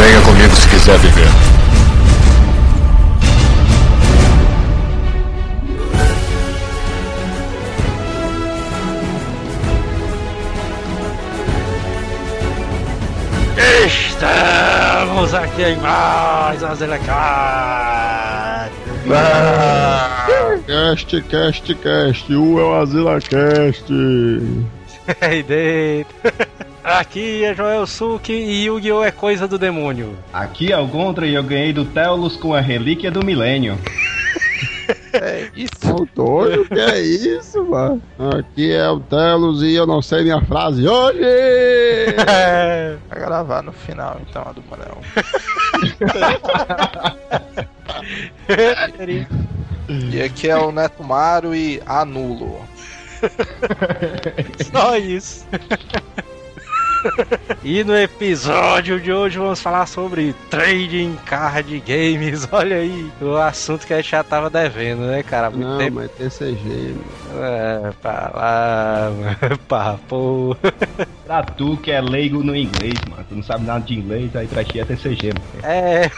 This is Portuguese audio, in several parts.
Venha comigo se quiser viver. Estamos aqui em mais uma Zelecast! Cast, cast, cast. U é o Azila Cast. Aí dentro! Aqui é Joel Suki e Yu-Gi-Oh! é coisa do demônio. Aqui é o Gondra e eu ganhei do Telos com a relíquia do milênio. É isso. Ô, doido, que é isso, mano? Aqui é o Telos e eu não sei minha frase hoje! Vai gravar no final, então, a do Manel. e aqui é o Neto Maro e anulo. Só isso. E no episódio de hoje vamos falar sobre trading card games. Olha aí, o assunto que a gente já tava devendo, né, cara? Muito Não, tempo. mas TCG, mano. É, pra lá, mano. papo. Pra tu que é leigo no inglês, mano. Tu não sabe nada de inglês, aí pra ti é TCG, mano. É.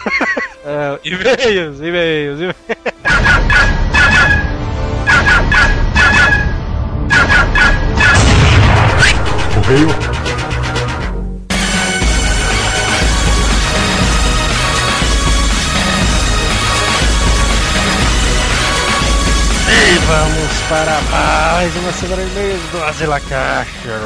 é e-mails, e-mails, e-mails. Correio. Vamos para mais uma semana e meia do Azila Caixa.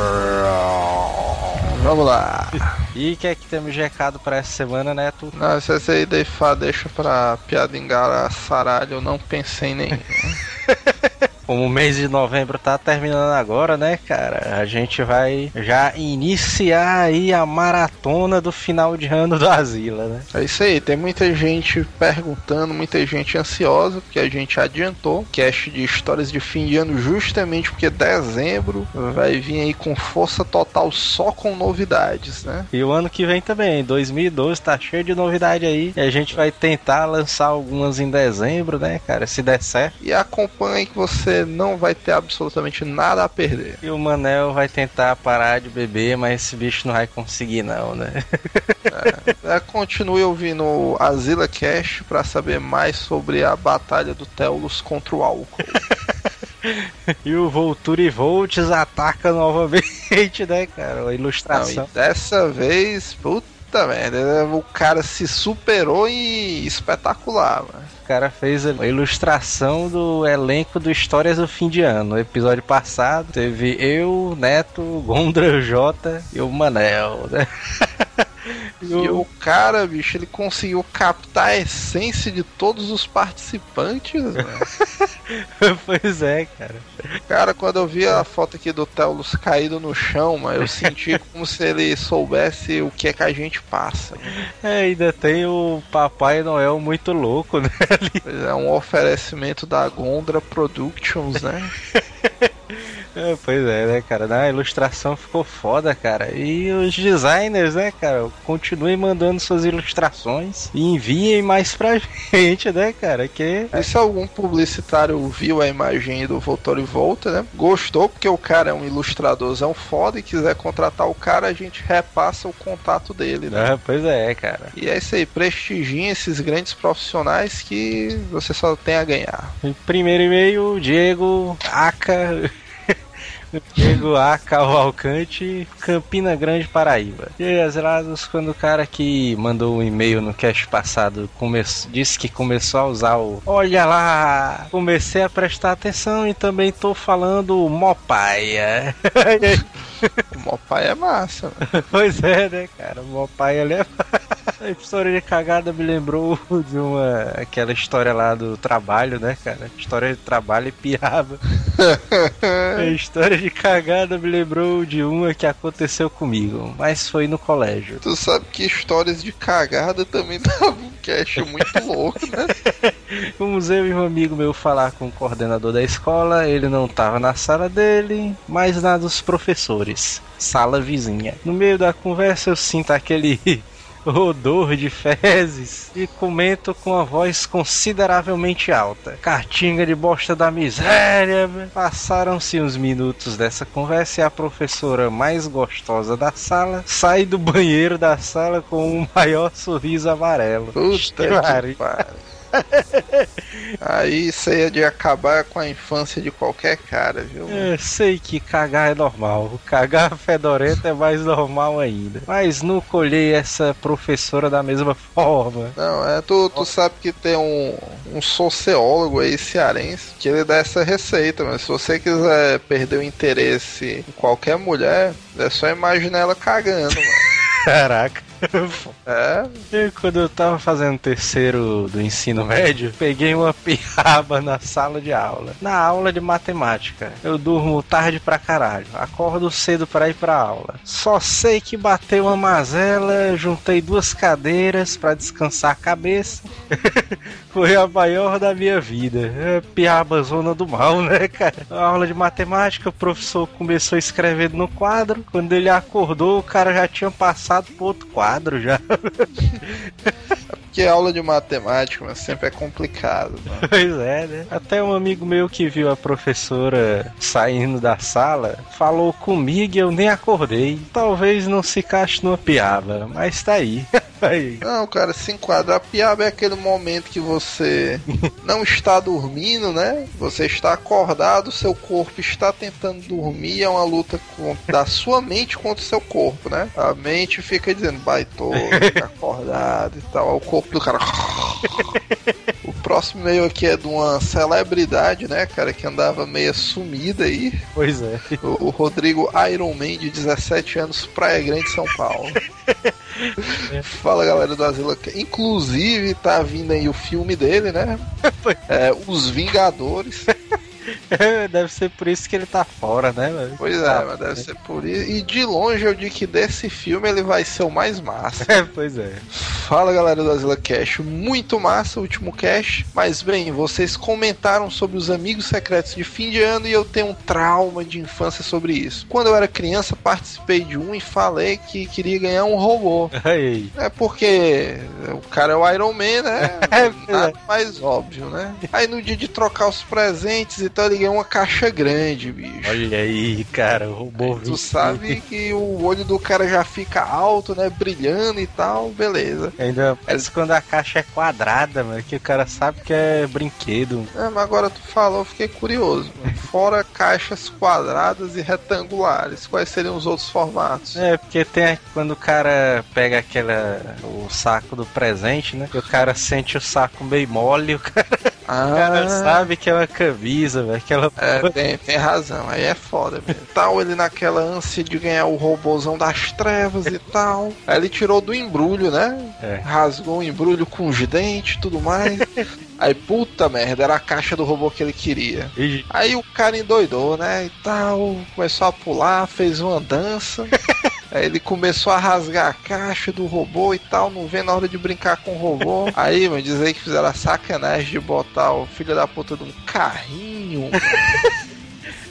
Vamos lá. E o que é que temos de recado para essa semana, Neto? Não, se essa aí deixa pra piada engarçaralho, eu não pensei em nenhum. Como o mês de novembro tá terminando agora, né, cara? A gente vai já iniciar aí a maratona do final de ano do Asila, né? É isso aí, tem muita gente perguntando, muita gente ansiosa, porque a gente adiantou cast de histórias de fim de ano justamente porque dezembro vai vir aí com força total só com novidades, né? E o ano que vem também, 2012, tá cheio de novidade aí. E a gente vai tentar lançar algumas em dezembro, né, cara? Se der certo. E acompanhe que você não vai ter absolutamente nada a perder. E o Manel vai tentar parar de beber, mas esse bicho não vai conseguir, não, né? É, continue ouvindo o Azila Cash para saber mais sobre a batalha do Telos contra o álcool. E o Volturi Volts ataca novamente, né, cara? A Não, ilustração. e dessa vez, puta merda, o cara se superou e espetacular, mano. O cara fez a ilustração do elenco do Histórias do Fim de Ano. No episódio passado teve eu, Neto, Gondra J e o Manel, né? E o cara, bicho, ele conseguiu captar a essência de todos os participantes, mano. pois é, cara. Cara, quando eu vi a foto aqui do Telos caído no chão, mano, eu senti como se ele soubesse o que é que a gente passa. É, ainda tem o Papai Noel muito louco, né? ali. Pois é, um oferecimento da Gondra Productions, né? É, pois é, né, cara? Na ilustração ficou foda, cara. E os designers, né, cara? Continuem mandando suas ilustrações e enviem mais pra gente, né, cara? Que E se algum publicitário viu a imagem do Voltor e Volta, né? Gostou porque o cara é um ilustradorzão foda e quiser contratar o cara, a gente repassa o contato dele, né? Ah, pois é, cara. E é isso aí, prestigiem esses grandes profissionais que você só tem a ganhar. Primeiro e-mail, Diego Aca. Diego A. Cavalcante, Campina Grande, Paraíba. E aí, Azelados, quando o cara que mandou um e-mail no cast passado come... disse que começou a usar o Olha lá, comecei a prestar atenção e também tô falando Mopaia. O Mopai é massa. mano. pois é, né, cara? O Mopaia ali é. A história de cagada me lembrou de uma. aquela história lá do trabalho, né, cara? História de trabalho e piada. A história de cagada me lembrou de uma que aconteceu comigo, mas foi no colégio. Tu sabe que histórias de cagada também dava um cast muito louco, né? Fomos eu e um amigo meu falar com o coordenador da escola, ele não tava na sala dele, mas na dos professores, sala vizinha. No meio da conversa eu sinto aquele odor de fezes e comento com a voz consideravelmente alta. Cartinga de bosta da miséria. Passaram-se uns minutos dessa conversa e a professora mais gostosa da sala sai do banheiro da sala com um maior sorriso amarelo. Puta que pariu. Aí isso aí é de acabar com a infância de qualquer cara, viu? Eu sei que cagar é normal. Cagar fedorento é mais normal ainda. Mas não colhei essa professora da mesma forma. Não, é, tu, tu sabe que tem um, um sociólogo aí cearense que ele dá essa receita, mas se você quiser perder o interesse em qualquer mulher, é só imaginar ela cagando, mano. Caraca. É, E quando eu tava fazendo terceiro do ensino médio, peguei uma piaba na sala de aula. Na aula de matemática. Eu durmo tarde pra caralho. Acordo cedo pra ir pra aula. Só sei que bateu uma mazela, juntei duas cadeiras pra descansar a cabeça. Foi a maior da minha vida. É piaba zona do mal, né, cara? Na aula de matemática, o professor começou escrevendo no quadro. Quando ele acordou, o cara já tinha passado pro outro quadro já. porque aula de matemática mas sempre é complicado, mano. Pois é, né? Até um amigo meu que viu a professora saindo da sala falou comigo e eu nem acordei. Talvez não se cache numa piaba, mas tá aí. aí. Não, cara, se enquadra. A piaba é aquele momento que você não está dormindo, né? Você está acordado, seu corpo está tentando dormir, é uma luta com- da sua mente contra o seu corpo, né? A mente fica dizendo, baitou, acordado e tal. O corpo do cara. O próximo e-mail aqui é de uma celebridade, né, cara, que andava meio sumida aí. Pois é. O, o Rodrigo Iron Man, de 17 anos, Praia Grande, São Paulo. Fala galera do Asilo. Inclusive tá vindo aí o filme dele, né? É, Os Vingadores. Deve ser por isso que ele tá fora, né, velho? Pois é, mas deve ser por isso. E de longe eu digo que desse filme ele vai ser o mais massa. É, pois é. Fala galera do Asila Cash, muito massa o último cash. Mas bem, vocês comentaram sobre os amigos secretos de fim de ano e eu tenho um trauma de infância sobre isso. Quando eu era criança, participei de um e falei que queria ganhar um robô. Aí. É porque o cara é o Iron Man, né? É, Nada mais óbvio, né? Aí no dia de trocar os presentes, então eu liguei uma caixa grande, bicho. Olha aí, cara, o robô Tu sabe que o olho do cara já fica alto, né? Brilhando e tal, beleza. Ainda parece quando a caixa é quadrada, mano, que o cara sabe que é brinquedo. É, mas agora tu falou, eu fiquei curioso. mano. Fora caixas quadradas e retangulares, quais seriam os outros formatos? É, porque tem quando o cara pega aquela. o saco do presente, né? Que o cara sente o saco meio mole, o cara, Ah, o cara sabe que é uma camisa, velho. Aquela. É, tem, tem razão, aí é foda mesmo. Tal, ele naquela ânsia de ganhar o robôzão das trevas e tal. Aí ele tirou do embrulho, né? É. Rasgou o embrulho com os dentes e tudo mais. Aí, puta merda, era a caixa do robô que ele queria. Aí o cara endoidou, né? E tal, começou a pular, fez uma dança. Aí ele começou a rasgar a caixa do robô e tal, não vê na hora de brincar com o robô. Aí, mano, dizer que fizeram a sacanagem de botar o filho da puta de um carrinho.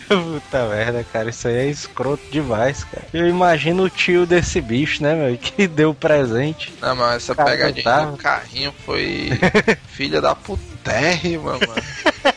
Puta merda, cara, isso aí é escroto demais, cara. Eu imagino o tio desse bicho, né, meu, que deu o presente. Não, mas essa Cara, pegadinha do carrinho foi filha da putérrima, mano.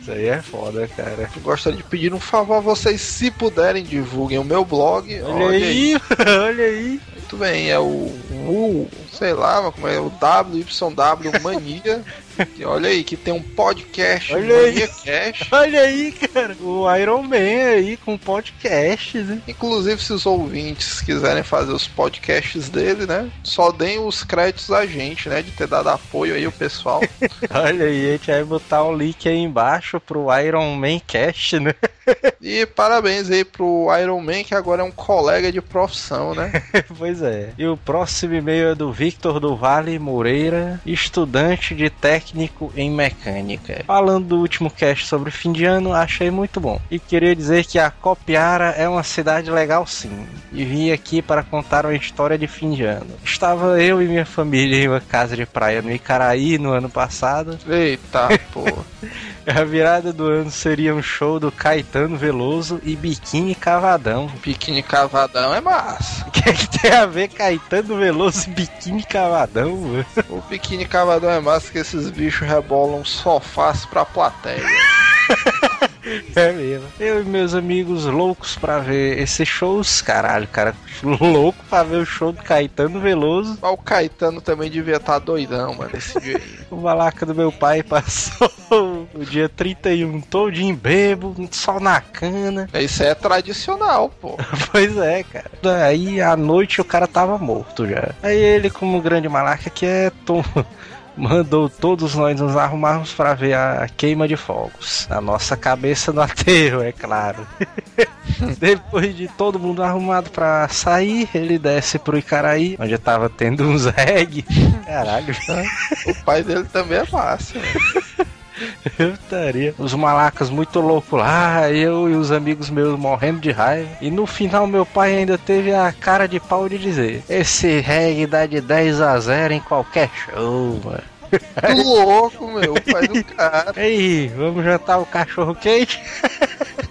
Isso aí é foda, cara. Eu gostaria de pedir um favor a vocês, se puderem, divulguem o meu blog. Olha, aí, olha aí. Muito bem, é o, o sei lá, como é o WYW Mania. E olha aí, que tem um podcast Olha aí. Mania Cash. Olha aí, cara. O Iron Man aí com podcast, né? Inclusive, se os ouvintes quiserem fazer os podcasts dele, né? Só deem os créditos a gente, né? De ter dado apoio aí o pessoal. Olha aí, a gente vai botar o link aí embaixo pro Iron Man Cast, né? E parabéns aí pro Iron Man, que agora é um colega de profissão, né? pois é. E o próximo e-mail é do Victor do Vale Moreira, estudante de técnico em mecânica. Falando do último cast sobre fim de ano, achei muito bom. E queria dizer que a Copiara é uma cidade legal sim. E vim aqui para contar uma história de fim de ano. Estava eu e minha família em uma casa de praia no Icaraí no ano passado. Eita, pô. A virada do ano seria um show do Caetano Veloso e Biquíni Cavadão. Biquíni cavadão é massa. O que, é que tem a ver Caetano Veloso famoso biquíni cavadão, mano. O biquíni cavadão é massa que esses bichos rebolam só fácil pra plateia. É mesmo. Eu e meus amigos loucos pra ver esses shows, caralho, cara, louco pra ver o show do Caetano Veloso. Mas o Caetano também devia estar doidão, mano, esse dia aí. O malaca do meu pai passou o dia 31 todinho bebo, sol na cana. Isso é tradicional, pô. Pois é, cara. Aí à noite o cara tava morto já. Aí ele, como grande malaca que é, tom... mandou todos nós nos arrumarmos para ver a queima de fogos. A nossa cabeça no aterro, é claro. Depois de todo mundo arrumado pra sair, ele desce pro Icaraí, onde tava tendo uns reggae. Caralho. O pai dele também é fácil. Eu estaria. Os malacas muito loucos lá, eu e os amigos meus morrendo de raiva. E no final, meu pai ainda teve a cara de pau de dizer: Esse reggae dá de 10 a 0 em qualquer show, mano. Que louco, meu, o pai do cara. Ei, vamos jantar o cachorro quente?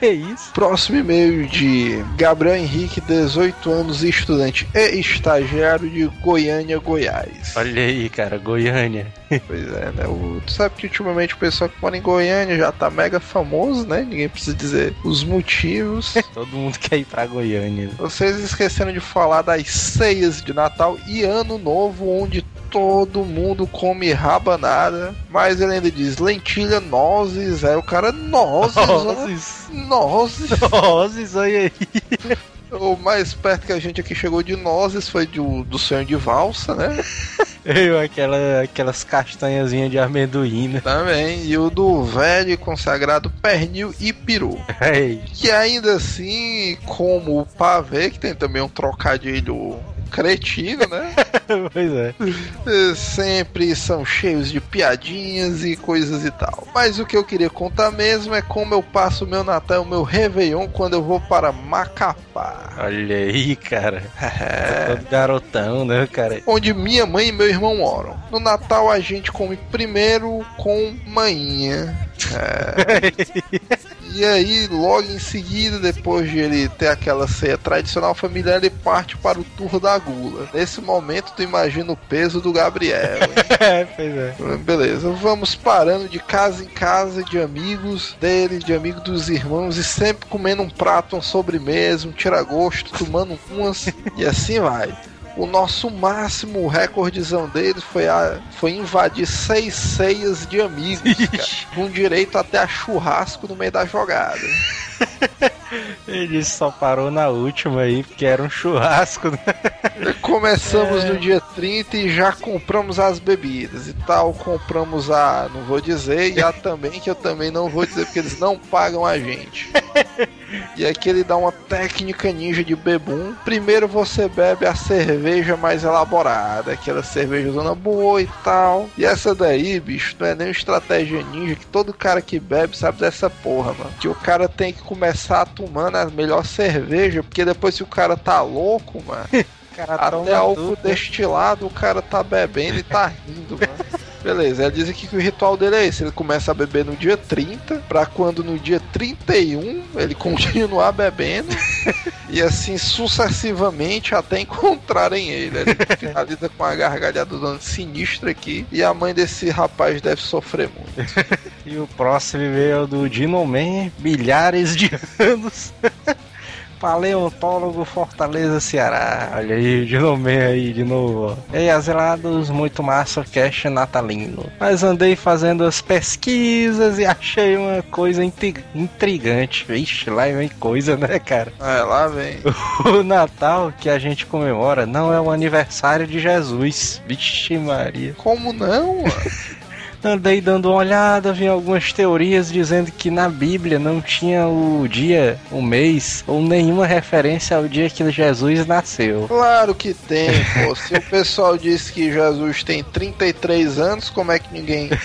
é isso. Próximo e-mail de Gabriel Henrique, 18 anos, estudante e estagiário de Goiânia, Goiás. Olha aí, cara, Goiânia. Pois é, né? O, tu sabe que ultimamente o pessoal que mora em Goiânia já tá mega famoso, né? Ninguém precisa dizer os motivos. Todo mundo quer ir pra Goiânia. Vocês esqueceram de falar das ceias de Natal e Ano Novo, onde todo mundo come rabanada, mas ele ainda diz lentilha, nozes, aí o cara, nozes, Nozes. nozes. Nozes, olha aí. O mais perto que a gente aqui chegou de nozes foi do, do sonho de valsa, né? Eu, aquela, aquelas castanhazinhas de amendoim, né? Também. E o do velho e consagrado pernil e peru. Ei, Que ainda assim, como o pavê, que tem também um trocadilho cretino, né? pois é. Eh, Sempre são cheios de piadinhas e coisas e tal. Mas o que eu queria contar mesmo é como eu passo o meu Natal, o meu Réveillon quando eu vou para Macapá. Olha aí, cara. É todo garotão, né, cara? Onde minha mãe e meu irmão moram. No Natal a gente come primeiro com manhinha. É. E aí, logo em seguida, depois de ele ter aquela ceia tradicional familiar, ele parte para o tour da gula. Nesse momento, tu imagina o peso do Gabriel. É, pois é. Beleza, vamos parando de casa em casa, de amigos dele, de amigos dos irmãos, e sempre comendo um prato, uma sobremesa, um tira-gosto, tomando umas, e assim vai. O nosso máximo recordezão deles foi, a, foi invadir seis ceias de amigos, cara, com direito até a churrasco no meio da jogada. Ele só parou na última aí, porque era um churrasco, né? Começamos no dia 30 e já compramos as bebidas e tal. Compramos a, não vou dizer, e a também, que eu também não vou dizer, porque eles não pagam a gente. E aqui ele dá uma técnica ninja de bebum. Primeiro você bebe a cerveja mais elaborada, aquela cerveja zona boa e tal. E essa daí, bicho, não é nem estratégia ninja que todo cara que bebe sabe dessa porra, mano. Que o cara tem que começar tomando a melhor cerveja, porque depois se o cara tá louco, mano. Cara, Até álcool destilado o cara tá bebendo e tá rindo, mano. Beleza, ela diz aqui que o ritual dele é esse: ele começa a beber no dia 30, pra quando no dia 31 ele continuar bebendo, e assim sucessivamente até encontrarem ele. Ele finaliza com uma gargalhada dando sinistra aqui, e a mãe desse rapaz deve sofrer muito. E o próximo veio do Dino Man, milhares de anos. Paleontólogo Fortaleza, Ceará. Olha aí, o Dino Man aí de novo. ó. E aí, azelados, muito massa, cash natalino. Mas andei fazendo as pesquisas e achei uma coisa intri- intrigante. Vixe, lá vem coisa, né, cara? É, lá vem. O Natal que a gente comemora não é o aniversário de Jesus. Vixe Maria. Como não, mano? Andei dando uma olhada, vi algumas teorias dizendo que na Bíblia não tinha o dia, o mês, ou nenhuma referência ao dia que Jesus nasceu. Claro que tem, pô. Se o pessoal disse que Jesus tem 33 anos, como é que ninguém.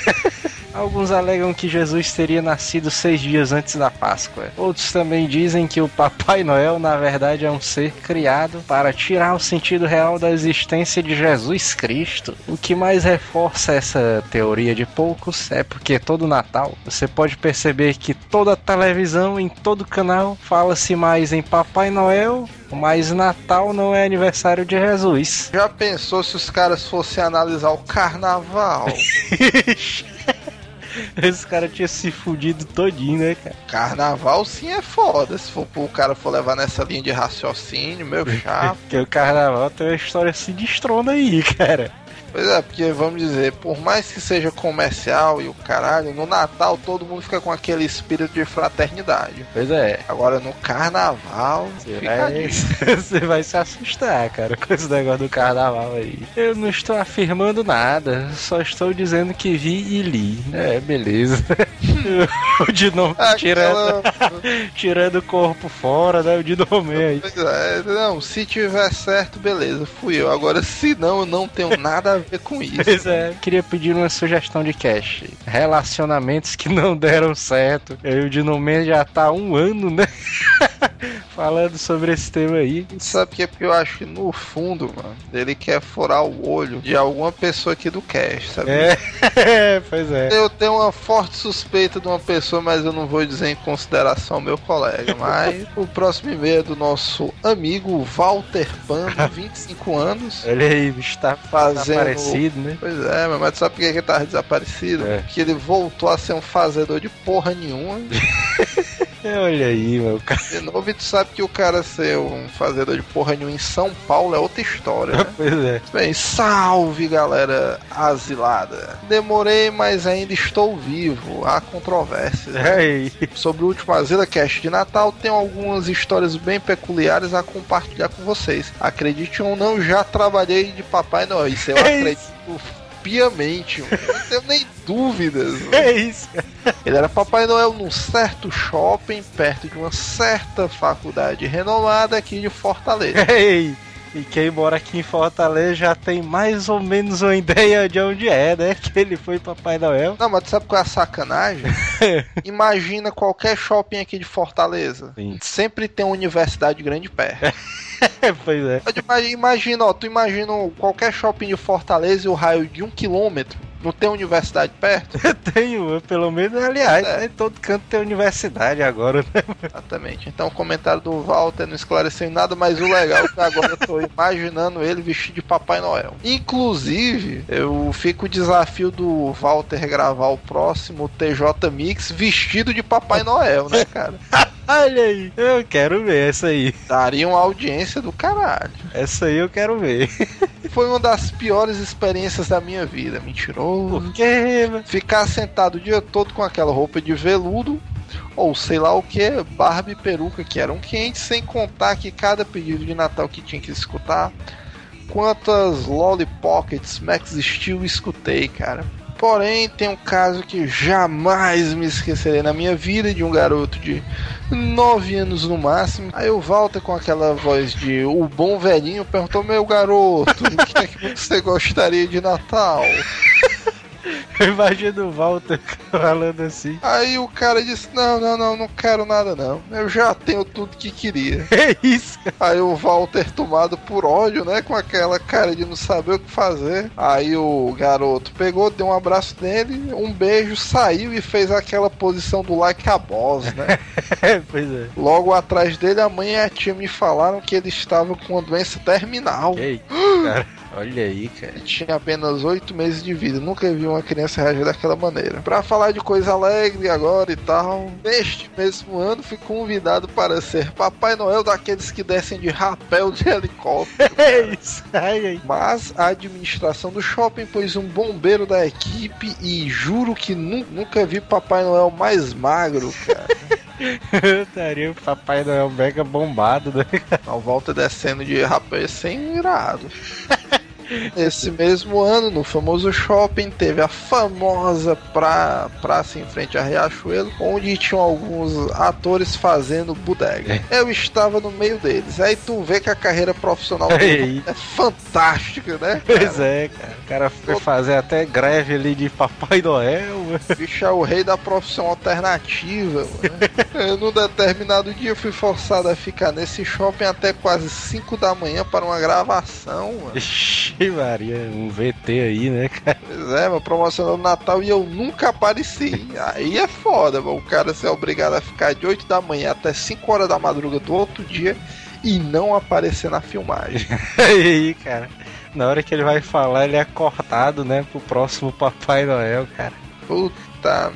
Alguns alegam que Jesus teria nascido seis dias antes da Páscoa. Outros também dizem que o Papai Noel, na verdade, é um ser criado para tirar o sentido real da existência de Jesus Cristo. O que mais reforça essa teoria de poucos é porque todo Natal você pode perceber que toda televisão, em todo canal, fala-se mais em Papai Noel Mas Natal não é aniversário de Jesus. Já pensou se os caras fossem analisar o carnaval? Esse cara tinha se fudido todinho, né, cara? carnaval sim é foda. Se for o cara for levar nessa linha de raciocínio, meu chapa. Porque o carnaval tem uma história sinistrona aí, cara. Pois é, porque vamos dizer, por mais que seja comercial e o caralho, no Natal todo mundo fica com aquele espírito de fraternidade. Pois é. Agora no carnaval, Você vai, você vai se assustar, cara, com esse negócio do carnaval aí. Eu não estou afirmando nada, só estou dizendo que vi e li. É, beleza. o Dinamo tirando, Aquela... tirando o corpo fora, né? O Dinamo aí. Pois é, não, se tiver certo, beleza, fui eu. Agora, se não, eu não tenho nada a ver com isso. Pois é, queria pedir uma sugestão de cash. Relacionamentos que não deram certo. E o Dinoman já tá há um ano, né? Falando sobre esse tema aí. Sabe por quê? Porque eu acho que no fundo, mano, ele quer furar o olho de alguma pessoa aqui do cast, sabe? É, pois é. Eu tenho uma forte suspeita de uma pessoa, mas eu não vou dizer em consideração meu colega. Mas o próximo e-mail é do nosso amigo Walter Pando, 25 anos. Olha aí, o bicho tá Fazendo- aparecido, né? Pois é, mas sabe por que ele tava desaparecido? É. Porque ele voltou a ser um fazedor de porra nenhuma. É, Olha aí, meu cara. De novo, e tu sabe que o cara ser um fazedor de porra nenhuma em São Paulo é outra história, né? Pois é. Bem, salve galera asilada. Demorei, mas ainda estou vivo. Há controvérsias. É aí. Sobre o último Azila Cast de Natal, tenho algumas histórias bem peculiares a compartilhar com vocês. Acredite ou não, já trabalhei de Papai Noel. Isso eu É acredito piamente, mano. Não tenho nem dúvidas. mano. É isso. Ele era Papai Noel num certo shopping, perto de uma certa faculdade renomada aqui de Fortaleza. Ei. E quem mora aqui em Fortaleza já tem mais ou menos uma ideia de onde é, né? Que ele foi Papai Noel. Não, mas tu sabe qual é a sacanagem? Imagina qualquer shopping aqui de Fortaleza. Sim. Sempre tem uma universidade grande perto. pois é. Pode ima- Imagina, ó, tu imagina qualquer shopping de Fortaleza e o raio de um quilômetro. Não tem universidade perto? Tem uma, pelo menos, aliás, É. né? todo canto tem universidade agora, né? Exatamente. Então o comentário do Walter não esclareceu em nada, mas o legal é que agora eu tô imaginando ele vestido de Papai Noel. Inclusive, eu fico o desafio do Walter gravar o próximo TJ Mix vestido de Papai Noel, né, cara? Olha aí, eu quero ver essa aí. Daria uma audiência do caralho. Essa aí eu quero ver. Foi uma das piores experiências da minha vida. Mentiroso. Por quê, mano? Ficar sentado o dia todo com aquela roupa de veludo. Ou sei lá o que, barba e peruca que eram quentes, sem contar que cada pedido de Natal que tinha que escutar, quantas Lolly Pockets Max Steel escutei, cara. Porém, tem um caso que jamais me esquecerei na minha vida de um garoto de 9 anos no máximo. Aí o Walter, com aquela voz de o bom velhinho, perguntou: Meu garoto, o que é que você gostaria de Natal? Eu imagino o Walter falando assim. Aí o cara disse: Não, não, não, não quero nada não. Eu já tenho tudo que queria. É isso. Aí o Walter, tomado por ódio, né? Com aquela cara de não saber o que fazer. Aí o garoto pegou, deu um abraço nele, um beijo, saiu e fez aquela posição do like a boss, né? É, pois é. Logo atrás dele, a mãe e a tia me falaram que ele estava com uma doença terminal. Ei, cara. Olha aí, cara. Tinha apenas oito meses de vida. Nunca vi uma criança reagir daquela maneira. Pra falar de coisa alegre agora e tal, neste mesmo ano fui convidado para ser Papai Noel daqueles que descem de rapel de helicóptero. É isso. Ai, ai. Mas a administração do shopping pôs um bombeiro da equipe e juro que nu- nunca vi Papai Noel mais magro, cara. Eu estaria o Papai Noel mega bombado, né? A volta descendo de rapé sem irado. Esse mesmo ano, no famoso shopping, teve a famosa pra, praça em frente a Riachuelo, onde tinham alguns atores fazendo bodega. Eu estava no meio deles. Aí tu vê que a carreira profissional do Aí. é fantástica, né? Pois é, cara. O cara foi fazer até greve ali de Papai Noel, bicho é o rei da profissão alternativa. mano. Num determinado dia, eu fui forçado a ficar nesse shopping até quase 5 da manhã para uma gravação. Mano. Ixi, Maria, um VT aí, né, cara? Pois é, mas promocionando Natal e eu nunca apareci. Aí é foda, mano. o cara ser obrigado a ficar de 8 da manhã até 5 horas da madruga do outro dia e não aparecer na filmagem. Aí, cara. Na hora que ele vai falar, ele é cortado, né? Pro próximo Papai Noel, cara. Puta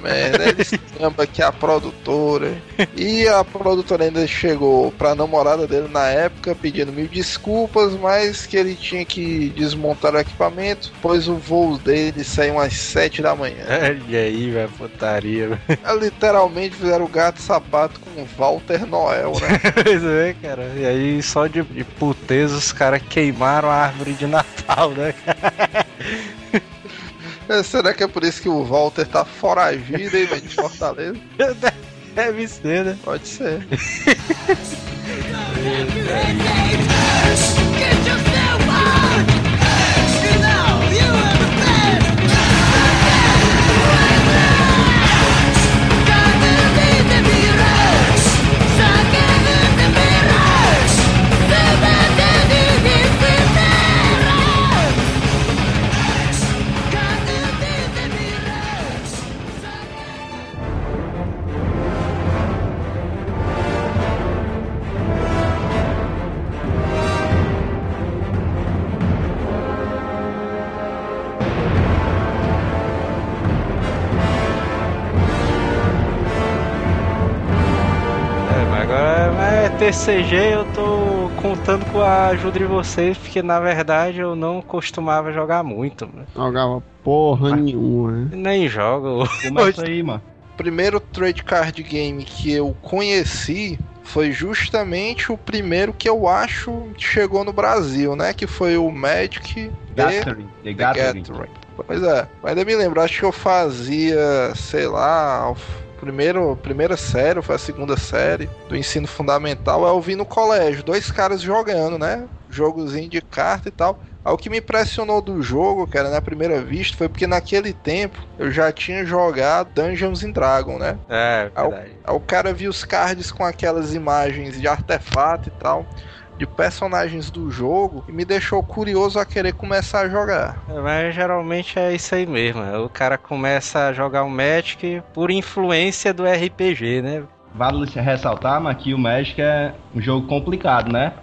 merda, ele samba que a produtora. E a produtora ainda chegou pra namorada dele na época pedindo mil desculpas, mas que ele tinha que desmontar o equipamento, pois o voo dele saiu às 7 da manhã. E aí, velho, putaria. É, Literalmente fizeram o gato sapato com Walter Noel, né? Pois é, cara. E aí, só de, de puteza, os caras queimaram a árvore de Natal, né? É, Será que é por isso que o Walter tá foragido, hein, velho, de Fortaleza? Deve ser, né? Pode ser. TCG, eu tô contando com a ajuda de vocês, porque na verdade eu não costumava jogar muito. mano. Jogava porra nenhuma, né? Nem jogo. Começa aí, mano. O primeiro trade card game que eu conheci foi justamente o primeiro que eu acho que chegou no Brasil, né? Que foi o Magic The Gathering. The The Gathering. Gathering. Pois é, mas ainda me lembro, acho que eu fazia, sei lá, primeiro, primeira série, ou foi a segunda série do ensino fundamental, eu vi no colégio, dois caras jogando, né? Jogozinho de carta e tal. Aí o que me impressionou do jogo, cara, na primeira vista, foi porque naquele tempo eu já tinha jogado Dungeons and Dragons, né? É, Aí o- verdade. Aí o cara viu os cards com aquelas imagens de artefato e tal, de personagens do jogo, e me deixou curioso a querer começar a jogar. É, Mas geralmente é isso aí mesmo. é, O cara começa a jogar o Magic por influência do RPG, né? Vale ressaltar, mas que o Magic é um jogo complicado, né?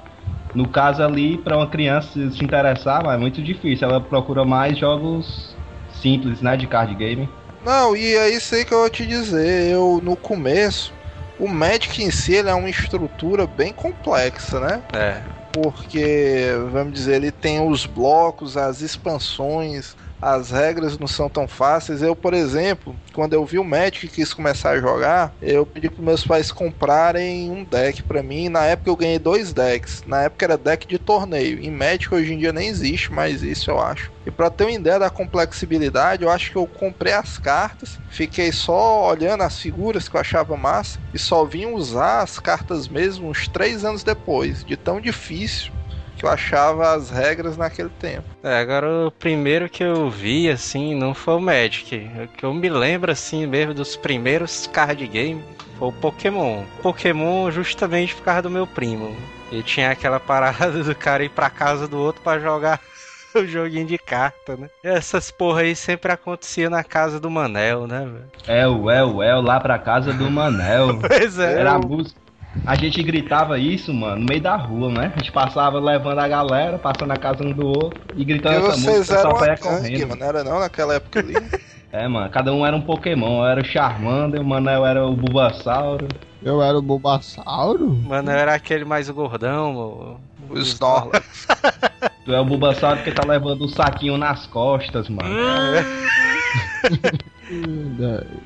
No caso ali, para uma criança se interessar, mas é muito difícil. Ela procura mais jogos simples, né? De card game. Não, e é isso aí que eu vou te dizer. Eu, no começo, o Magic em si é uma estrutura bem complexa, né? É. Porque, vamos dizer, ele tem os blocos, as expansões, as regras não são tão fáceis. Eu, por exemplo, quando eu vi o Magic e quis começar a jogar, eu pedi para meus pais comprarem um deck para mim. Na época eu ganhei dois decks. Na época era deck de torneio. Em Magic hoje em dia nem existe mais isso, eu acho. E para ter uma ideia da complexibilidade, eu acho que eu comprei as cartas, fiquei só olhando as figuras que eu achava massa e só vim usar as cartas mesmo uns três anos depois, de tão difícil que eu achava as regras naquele tempo. É, agora o primeiro que eu vi, assim, não foi o Magic. O que eu me lembro, assim, mesmo dos primeiros card game foi o Pokémon. Pokémon justamente por causa do meu primo. E tinha aquela parada do cara ir pra casa do outro pra jogar o joguinho de carta, né? E essas porra aí sempre acontecia na casa do Manel, né, velho? É o é o é o lá pra casa do Manel. Pois é. Era a música. A gente gritava isso, mano, no meio da rua, né? A gente passava levando a galera, passando na casa um do outro e gritando Porque essa música, vocês o eram uma gangue, correndo. mano, não era não naquela época ali. É, mano, cada um era um Pokémon. Eu era o Charmander, o Manel era o Bulbasauro. Eu era o Bulbasauro? Manel era aquele mais gordão, o... o Snorlax. Tu é o Bulbasauro que tá levando o saquinho nas costas, mano.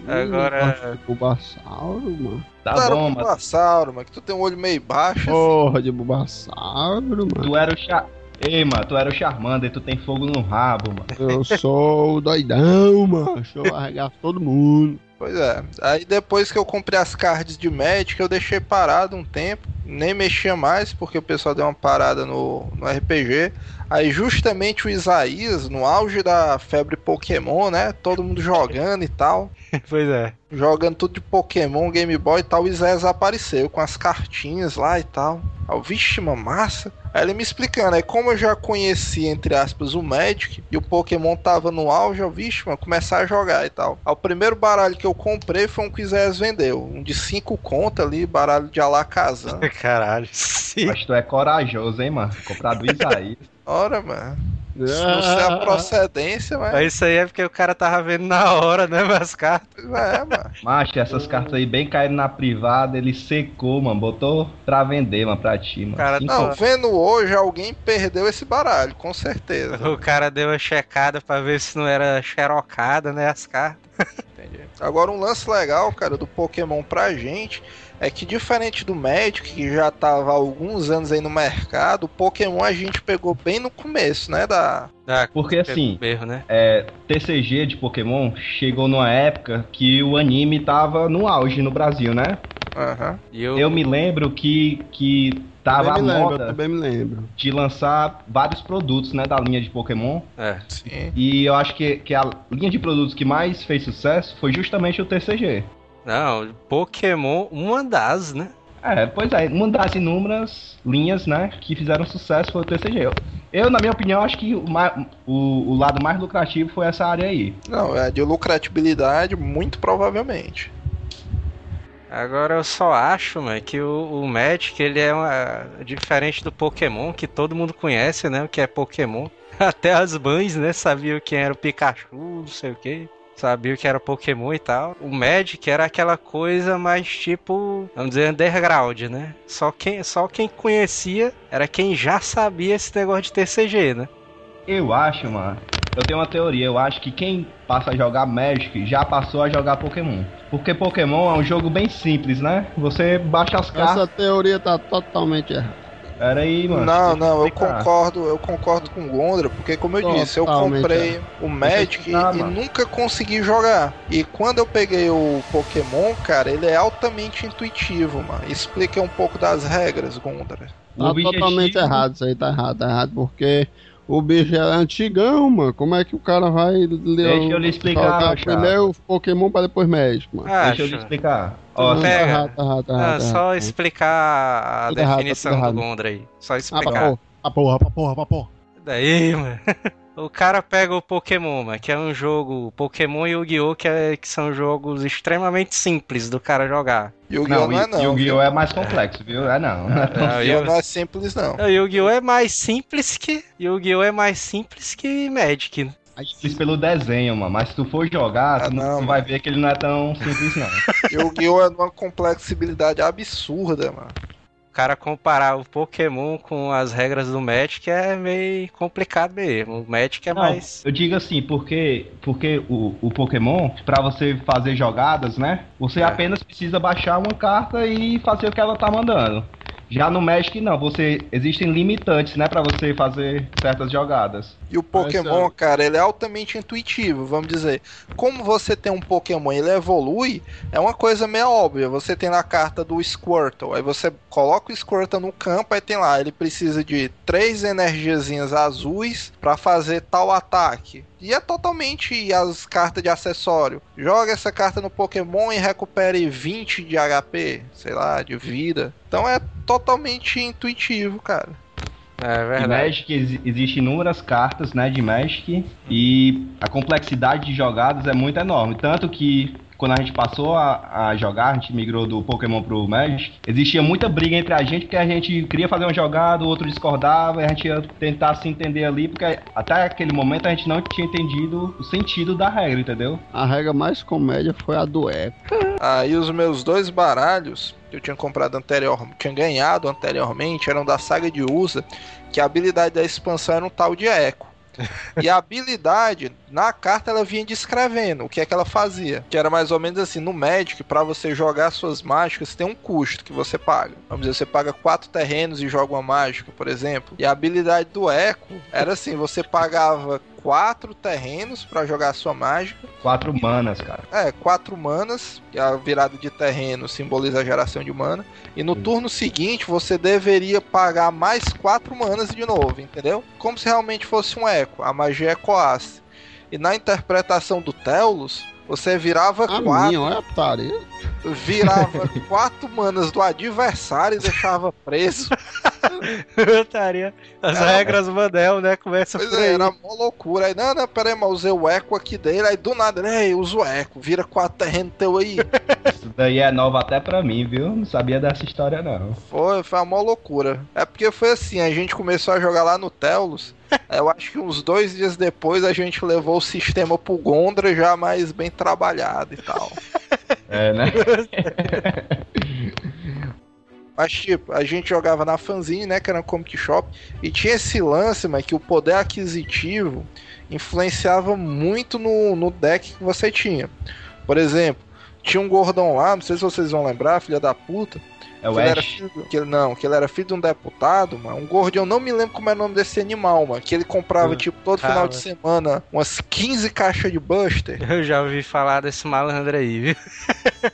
Agora- Bulbasauro, mano. Tá tu era bom, um mano. Bulbasauro, mano, que tu tem um olho meio baixo. assim. Porra de Bulbasauro, mano. Tu era o Char... Ei, mano, tu era o Charmander, tu tem fogo no rabo, mano. Eu sou o doidão, mano. Deixa eu arregaço todo mundo. Pois é. Aí depois que eu comprei as cards de Magic, eu deixei parado um tempo. Nem mexia mais, porque o pessoal deu uma parada no, no RPG. Aí justamente o Isaías, no auge da febre Pokémon, né? Todo mundo jogando e tal. pois é. Jogando tudo de Pokémon, Game Boy e tal, o Isaías apareceu com as cartinhas lá e tal. Aí, vixe, uma massa. Aí ele me explicando, aí como eu já conheci, entre aspas, o Magic e o Pokémon tava no auge, eu, vixe, mano, começar a jogar e tal. Aí, o primeiro baralho que eu comprei foi um que o Isaías vendeu. Um de 5 contas ali, baralho de Alakazam. Caralho, sim. Mas tu é corajoso, hein, mano? Comprar do Isaías. Ora, mano. Se não sei a procedência, mas. Mas Isso aí é porque o cara tava vendo na hora, né, as cartas. É, mano. Macho, essas cartas aí bem caíram na privada, ele secou, mano. Botou pra vender, mano, pra ti, mano. Cara, Não, vendo hoje, alguém perdeu esse baralho, com certeza. O cara deu uma checada pra ver se não era xerocada, né, as cartas. Entendi. Agora, um lance legal, cara, do Pokémon pra gente é que, diferente do Magic, que já tava há alguns anos aí no mercado, o Pokémon a gente pegou bem no começo, né? Da. Ah, Porque assim, Erro, né? é, TCG de Pokémon chegou numa época que o anime tava no auge no Brasil, né? Aham. E eu, Eu me lembro que, que tava a Também me lembro, eu moda também me lembro. de lançar vários produtos, né, da linha de Pokémon. É. Sim. E eu acho que, que a linha de produtos que mais fez sucesso foi justamente o TCG. Não, Pokémon, uma das, né? É, pois é, uma das inúmeras linhas, né, que fizeram sucesso foi o TCG. Eu, eu, na minha opinião, acho que o, o, o lado mais lucrativo foi essa área aí. Não, é de lucratibilidade, muito provavelmente. Agora eu só acho, mano, que o, o Magic, ele é uma, diferente do Pokémon, que todo mundo conhece, né, o que é Pokémon. Até as mães, né, sabiam quem era o Pikachu, não sei o que. Sabiam que era Pokémon e tal. O Magic era aquela coisa mais tipo, vamos dizer, underground, né? Só quem, só quem conhecia era quem já sabia esse negócio de TCG, né? Eu acho, mano, eu tenho uma teoria, eu acho que quem passa a jogar Magic já passou a jogar Pokémon. Porque Pokémon é um jogo bem simples, né? Você baixa as cartas. Essa teoria tá totalmente errada. Pera aí, mano. Não, não, eu concordo, eu concordo com o Gondra, porque como eu disse, eu Totalmente comprei o Magic e mano. nunca consegui jogar. E quando eu peguei o Pokémon, cara, ele é altamente intuitivo, mano. Explica um pouco das regras, Gondra. Tá objetivo- totalmente errado isso aí, tá errado, tá errado, porque o bicho é antigão, mano. Como é que o cara vai ler Deixa eu lhe explicar, chapa. primeiro Pokémon pra depois Magic, mano? Deixa eu lhe explicar. Ó, assim, pega. tá errado, tá errado, tá Ah, errado. tá só explicar a tá definição do. Gondra aí. Só Ah, explicar. porra, pra porra, pra porra, pra porra. Daí, mano. O cara pega o Pokémon, mano, que é um jogo. Pokémon e Yu-Gi-Oh! Que, é, que são jogos extremamente simples do cara jogar. Yu-Gi-Oh! Não, Não, é não. Yu-Gi-Oh! é mais complexo, viu? É não. não é Yu-Gi-Oh! Yu- não é simples, não. O Yu-Gi-Oh! é mais simples que. Yu-Gi-Oh! é mais simples que Magic. né? Simples pelo desenho, mano. Mas se tu for jogar, Ah, tu, não, tu vai ver que ele não é tão simples, não. Yu-Gi-Oh! é de uma complexibilidade absurda, mano. Cara comparar o Pokémon com as regras do Magic é meio complicado mesmo. O Magic é Não, mais. Eu digo assim, porque, porque o, o Pokémon, pra você fazer jogadas, né? Você É. apenas precisa baixar uma carta e fazer o que ela tá mandando. Já no Magic não, você existem limitantes, né, Pra você fazer certas jogadas. E o Pokémon, Essa- cara, ele é altamente intuitivo, vamos dizer. Como você tem um Pokémon e ele evolui, é uma coisa meio óbvia. Você tem na carta do Squirtle, aí você coloca o Squirtle no campo, aí tem lá, ele precisa de três energiazinhas azuis pra fazer tal ataque. E é totalmente as cartas de acessório. Joga essa carta no Pokémon e recupere 20 de HP, sei lá, de vida. Então é totalmente intuitivo, cara. É Em verdade. Magic exi- existem inúmeras cartas, né, de Magic e a complexidade de jogadas é muito enorme. Tanto que quando a gente passou a, a jogar, a gente migrou do Pokémon pro Magic, existia muita briga entre a gente, porque a gente queria fazer uma jogada, o outro discordava, e a gente ia tentar se entender ali, porque até aquele momento a gente não tinha entendido o sentido da regra, entendeu? A regra mais comédia foi a do Eco. Aí os meus dois baralhos que eu tinha comprado anterior, tinha ganhado anteriormente, eram da saga de Usa, que a habilidade da expansão era um tal de Eco. E a habilidade, na carta, ela vinha descrevendo o que é que ela fazia. Que era mais ou menos assim, no Magic, pra você jogar suas mágicas, tem um custo que você paga. Vamos dizer, você paga quatro terrenos e joga uma mágica, por exemplo. E a habilidade do Eco era assim, você pagava quatro terrenos pra jogar a sua mágica. Quatro manas, cara. É, quatro manas, que a virada de terreno simboliza a geração de mana. E no turno seguinte você deveria pagar mais quatro manas de novo, entendeu? Como se realmente fosse um eco, a magia ecoasse. E na interpretação do Telos, você virava A quatro, minha, olha virava quatro manas do adversário e deixava preso. Putaria. As É. regras Mandel, né? Começa Pois por é, aí. era mó loucura. Aí, não, não, peraí, mas usei o eco aqui dele. Aí do nada, ele, ei, usa o eco, vira quatro terreno teu aí. Isso daí é nova até pra mim, viu? Não sabia dessa história, não. Foi, foi uma mó loucura. É porque foi assim, a gente começou a jogar lá no Telos. Eu acho que uns dois dias depois a gente levou o sistema pro Gondra já mais bem trabalhado e tal. É, né? Mas, tipo, a gente jogava na fanzine, né? Que era um comic shop. E tinha esse lance, mas que o poder aquisitivo influenciava muito no, no deck que você tinha. Por exemplo, tinha um gordão lá, não sei se vocês vão lembrar, filha da puta. É o que ele era Ash. filho, que ele, não, que ele era filho de um deputado, mano. Um gordinho, eu não me lembro como era o nome desse animal, mano. Que ele comprava, Hum. tipo, todo Ah, final de mas- semana umas 15 caixas de Buster. Eu já ouvi falar desse malandro aí, viu?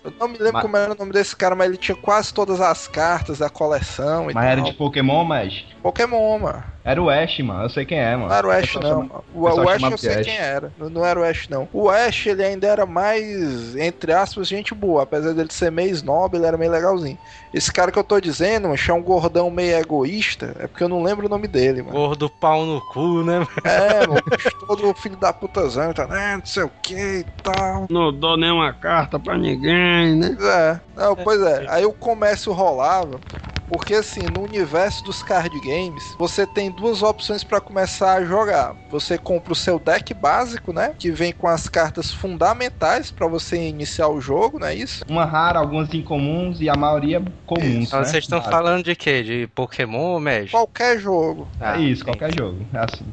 Eu não me lembro Mas- como era o nome desse cara, mas ele tinha quase todas as cartas da coleção e Mas era tal. de Pokémon, mas. Pokémon, mano. Era o Ash, mano. Eu sei quem é, mano. Não era o Ash, não. chama- mano. O, o Ash eu sei Ash. quem era. Não, não era o Ash, não. O Ash, ele ainda era mais, entre aspas, gente boa. Apesar dele ser meio snob, ele era meio legalzinho. Esse cara que eu tô dizendo, mano, é um gordão meio egoísta, é porque eu não lembro o nome dele, mano. Gordo pau no cu, né? É, mano, o bicho todo filho da putazão, tá, né, não sei o que e tal. Não dou nenhuma carta pra ninguém, né? Pois é, não, pois é. Aí o comércio rolava. Porque assim, no universo dos card games, você tem duas opções pra começar a jogar. Você compra o seu deck básico, né? Que vem com as cartas fundamentais pra você iniciar o jogo, não é isso? Uma rara, algumas incomuns e a maioria comuns. Então né? vocês estão Ah, falando de quê? De Pokémon ou Magic? Qualquer jogo. Ah, É isso, sim. qualquer jogo. É assim.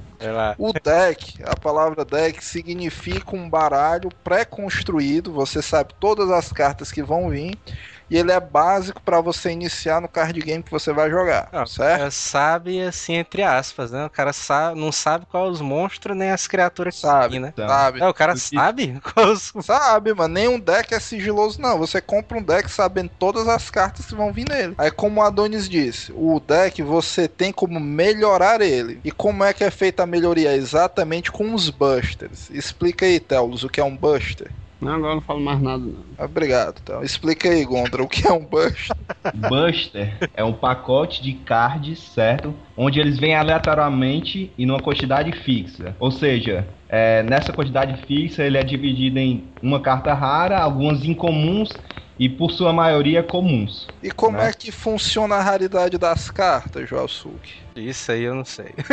O deck, a palavra deck significa um baralho pré-construído. Você sabe todas as cartas que vão vir. E ele é básico pra você iniciar no card game que você vai jogar, Não, certo? cara sabe, assim, entre aspas, né? O cara sabe, não sabe qual é os monstros nem as criaturas que Sabe, tem, né? Então, sabe. É, o cara Porque- sabe qual os... Sabe, mano, nenhum deck é sigiloso, não. Você compra um deck sabendo todas as cartas que vão vir nele. Aí, como o Adonis disse, o deck você tem como melhorar ele. E como é que é feita a melhoria? Exatamente com os busters. Explica aí, Telos, o que é um buster. Não, agora eu não falo mais nada, não. Obrigado, então. Explica aí, Gondra, o que é um buster. Buster é um pacote de cards, certo? Onde eles vêm aleatoriamente e numa quantidade fixa. Ou seja, é, nessa quantidade fixa ele é dividido em uma carta rara, algumas incomuns e por sua maioria comuns. E como Né? é que funciona a raridade das cartas, Joel Suki? Isso aí eu não sei.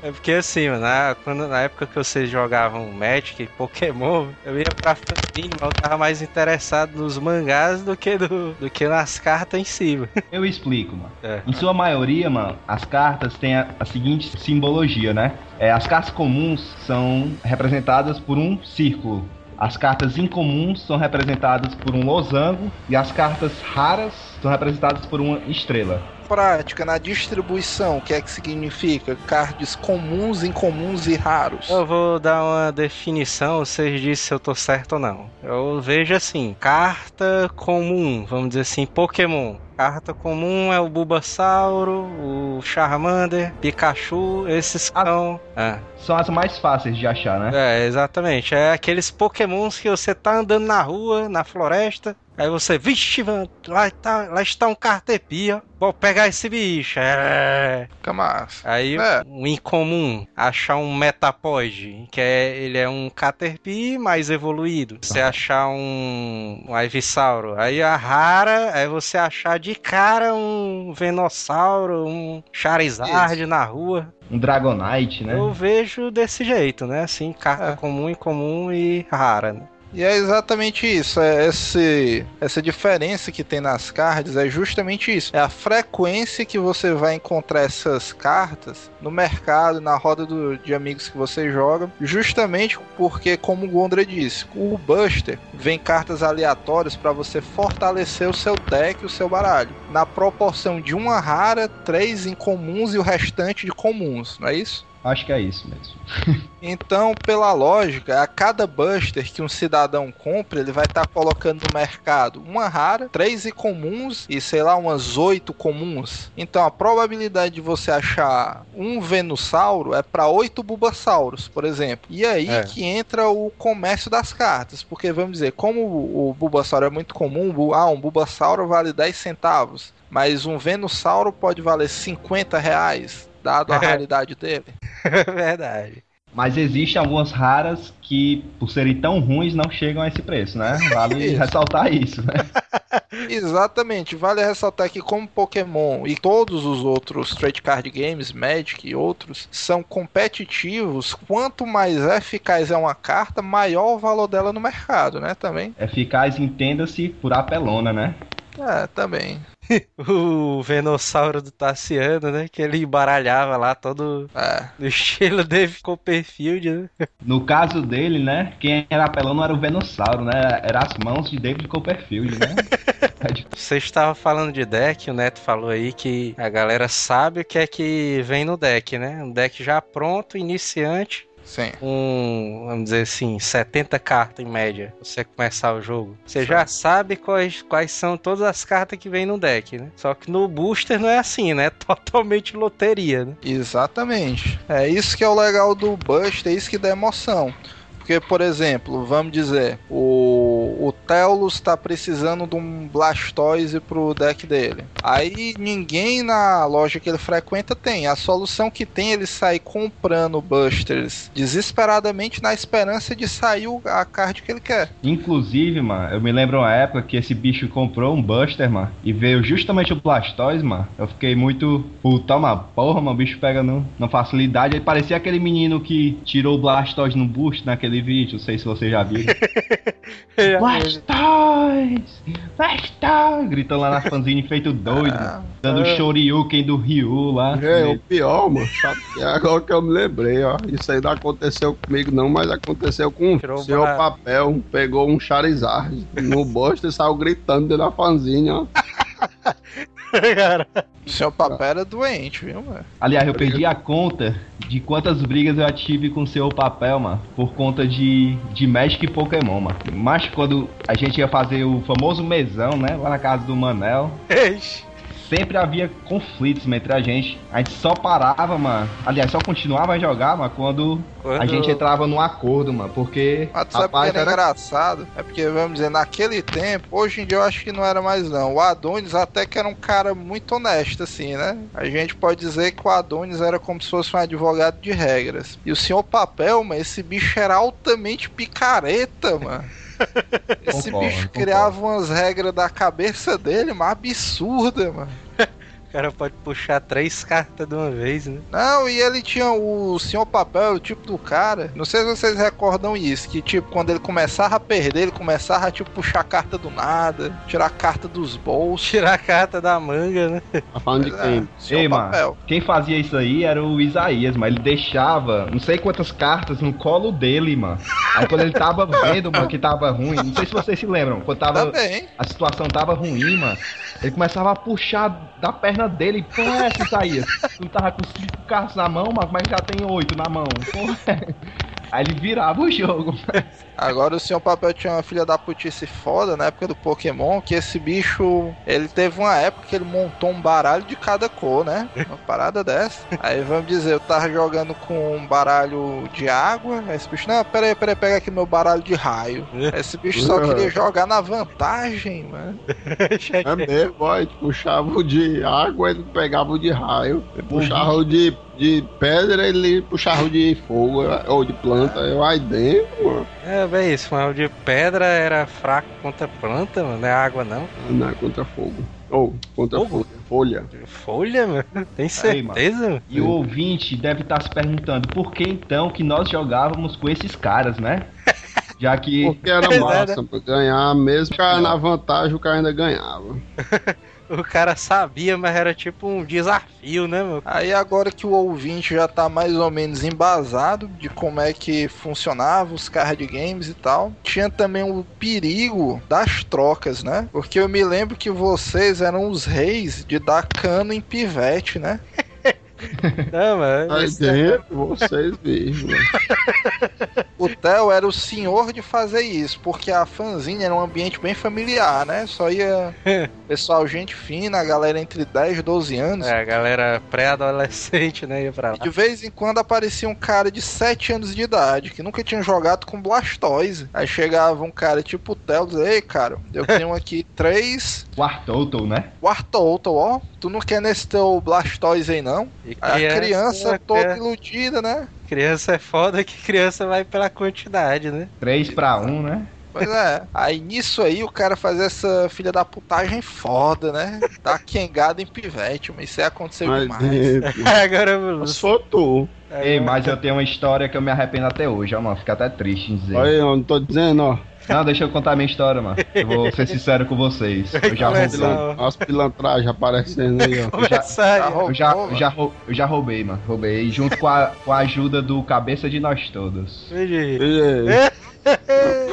é porque assim, mano, na, quando, na época que vocês jogavam Magic, Pokémon, eu ia pra fanzine, mas eu tava mais interessado nos mangás do que, do, do que nas cartas em si. mano. Eu explico, mano. É. Em sua maioria, mano, as cartas têm a, a seguinte simbologia, né? É, as cartas comuns são representadas por um círculo. As cartas incomuns são representadas por um losango e as cartas raras são representadas por uma estrela. Prática, na distribuição, o que é que significa? Cards comuns, incomuns e raros. Eu vou dar uma definição, vocês dizem se eu tô certo ou não. Eu vejo assim, carta comum, vamos dizer assim, Pokémon. Carta comum é o Bulbasauro, o Charmander, Pikachu, esses Ah. são... Ah, São as mais fáceis de achar, né? é, exatamente. É aqueles Pokémons que você tá andando na rua, na floresta, aí você, vixe, mano, lá, tá, lá está um Cartepi, ó. Vou pegar esse bicho. É. Fica massa. Aí É. um incomum, achar um Metapod, que é ele é um Caterpie mais evoluído. Você achar um, um Ivysauro. Aí a rara é você achar de cara um Venossauro, um Charizard na rua. Um Dragonite, né? Eu vejo desse jeito, né? Assim, carta É. comum, incomum e rara, né? E é exatamente isso, é esse, essa diferença que tem nas cards é justamente isso. É a frequência que você vai encontrar essas cartas no mercado, na roda do- de amigos que você joga, justamente porque, como o Gondra disse, o Buster vem cartas aleatórias para você fortalecer o seu deck e o seu baralho. Na proporção de uma rara, três incomuns e o restante de comuns, não é isso? Acho que é isso mesmo. Então, pela lógica, a cada Buster que um cidadão compra, ele vai estar colocando no mercado uma rara, três comuns e sei lá, umas oito comuns. Então, a probabilidade de você achar um Venusauro é para oito Bulbasauros, por exemplo. E aí É. que entra o comércio das cartas, porque vamos dizer, como o Bulbasauro é muito comum, ah, um Bulbasauro vale 10 centavos, mas um Venusauro pode valer 50 reais, dado a raridade dele. Verdade. Mas existem algumas raras que, por serem tão ruins, não chegam a esse preço, né? Vale Isso. ressaltar isso, né? Exatamente, vale ressaltar que como Pokémon e todos os outros trade card games, Magic e outros, são competitivos, quanto mais eficaz é uma carta, maior o valor dela no mercado, né, também. Eficaz, entenda-se, por apelona, né? É, também. O Venossauro do Tassiano, né? Que ele embaralhava lá todo É. no estilo Dave Copperfield, né? No caso dele, né? Quem era apelão não era o Venossauro, né? Era as mãos de David Copperfield, né? Você estava falando de deck, o Neto falou aí que a galera sabe o que é que vem no deck, né? Um deck já pronto, iniciante, Sim. com, vamos dizer assim, 70 cartas em média, você começar o jogo. Você já sabe quais, quais são todas as cartas que vem no deck, né? Só que no booster não é assim, né? É totalmente loteria, né? Exatamente. É isso que é o legal do Bust, é isso que dá emoção. Porque, por exemplo, vamos dizer, o, o Telos tá precisando de um Blastoise pro deck dele. Aí ninguém na loja que ele frequenta tem. A solução que tem é ele sair comprando Busters desesperadamente na esperança de sair a card que ele quer. Inclusive, mano, eu me lembro uma época que esse bicho comprou um Buster, mano, e veio justamente o Blastoise, mano. Eu fiquei muito puta, mano. Porra, mano, o bicho pega no, na facilidade. Ele parecia aquele menino que tirou o Blastoise no boost naquele vídeo. Não sei se você já viu. Blastoise! Blastoise! Gritando lá na fanzine feito doido, Ah, dando é. Shoryuken do Ryu lá. É, o pior, mano. sabe? É agora que eu me lembrei, ó. Isso aí não aconteceu comigo, não, mas aconteceu com Tirou o senhor uma- papel. Pegou um Charizard no bosta e saiu gritando dentro da fanzine, ó. Cara, o seu papel era doente, viu, mano? Aliás, eu perdi a conta de quantas brigas eu tive com o seu papel, mano, por conta de, de Magic e Pokémon, mano. Mas quando a gente ia fazer o famoso mesão, né, lá na casa do Manel, Ixi. Sempre havia conflitos entre a gente. A gente só parava, mano. Aliás, só continuava a jogar, mano, quando a Quando- gente entrava num acordo, mano, porque Mas tu sabe era, era- engraçado? É porque, vamos dizer, naquele tempo, hoje em dia eu acho que não era mais não. O Adonis até que era um cara muito honesto, assim, né? A gente pode dizer que o Adonis era como se fosse um advogado de regras. E o senhor Papel, mano, esse bicho era altamente picareta, mano. Esse Concordo, bicho concordo. criava umas regras da cabeça dele, mas absurda, mano. O cara pode puxar três cartas de uma vez, né? Não, e ele tinha o Senhor Papel, o tipo do cara. Não sei se vocês recordam isso. Que, tipo, quando ele começava a perder, ele começava a, tipo, puxar a carta do nada, tirar a carta dos bolsos. Tirar a carta da manga, né? Tá falando de Pois é, quem? Senhor Ei, mano. Papel. quem fazia isso aí era o Isaías, mas ele deixava não sei quantas cartas no colo dele, mano. Aí quando ele tava vendo, mano, que tava ruim, não sei se vocês se lembram, quando tava Também. a situação tava ruim, mano. Ele começava a puxar da perna dele. Porra, é essa, Isaías? Tu tava com cinco cartas na mão, mas mas já tem oito na mão. Porra. Aí ele virava o jogo. Agora o Senhor Papel tinha uma filha da putice foda na época do Pokémon, que esse bicho, ele teve uma época que ele montou um baralho de cada cor, né? Uma parada dessa. Aí vamos dizer, eu tava jogando com um baralho de água, esse bicho, não, pera aí, pera aí, pega aqui meu baralho de raio. Esse bicho só queria jogar na vantagem, mano. É mesmo, ó. A gente puxava o de água, ele pegava o de raio. Ele puxava o de, de pedra, ele puxava de fogo, ou de planta. Eu aí dentro, mano. É, bem isso, mas o de pedra era fraco contra planta, mano. Não é água, não. Não é contra fogo. Ou contra Fogo? folha. folha. Folha, mano. Tem Aí, mano. certeza, mano? E o ouvinte deve estar se perguntando por que então que nós jogávamos com esses caras, né? Já que Porque era é, massa, pra ganhar mesmo. O cara na vantagem, o cara ainda ganhava. O cara sabia, mas era tipo um desafio, né, mano? Aí agora que o ouvinte já tá mais ou menos embasado de como é que funcionava os card games e tal, tinha também o perigo das trocas, né? Porque eu me lembro que vocês eram os reis de dar cano em pivete, né? Não, mano. Aí esse- é dentro, vocês viram. O Theo era o senhor de fazer isso, porque a fanzine era um ambiente bem familiar, né? Só ia pessoal, gente fina, a galera entre 10 e 12 anos. É, a galera pré-adolescente, né? Ia pra lá. E de vez em quando aparecia um cara de 7 anos de idade, que nunca tinha jogado com Blastoise. Aí chegava um cara tipo o Theo e dizia, ei, cara, eu tenho aqui três War Total, né? Wartortle, ó. Tu não quer nesse teu Blastoise aí, não? E a criança toda é, iludida, né? Criança é foda que criança vai pela quantidade, né? 3 pra 1, né? Pois é. Aí nisso aí o cara fazia essa filha da putagem foda, né? Dar quengada em pivete, mas isso aí aconteceu Mas demais. dentro. Agora, Mas for tu. Ei, mas eu tenho uma história que eu me arrependo até hoje, ó, mano. Fica até triste em dizer. Olha aí, eu não tô dizendo, ó. Não, deixa eu contar a minha história, mano. Eu vou ser sincero com vocês. Eu já roubei. Olha as pilantragens aparecendo aí, ó. começar. Já aí. roubou, Eu já, mano. eu já, rou- eu já roubei, mano. Roubei junto com a, com a ajuda do cabeça de nós todos. Veja aí. Veja aí.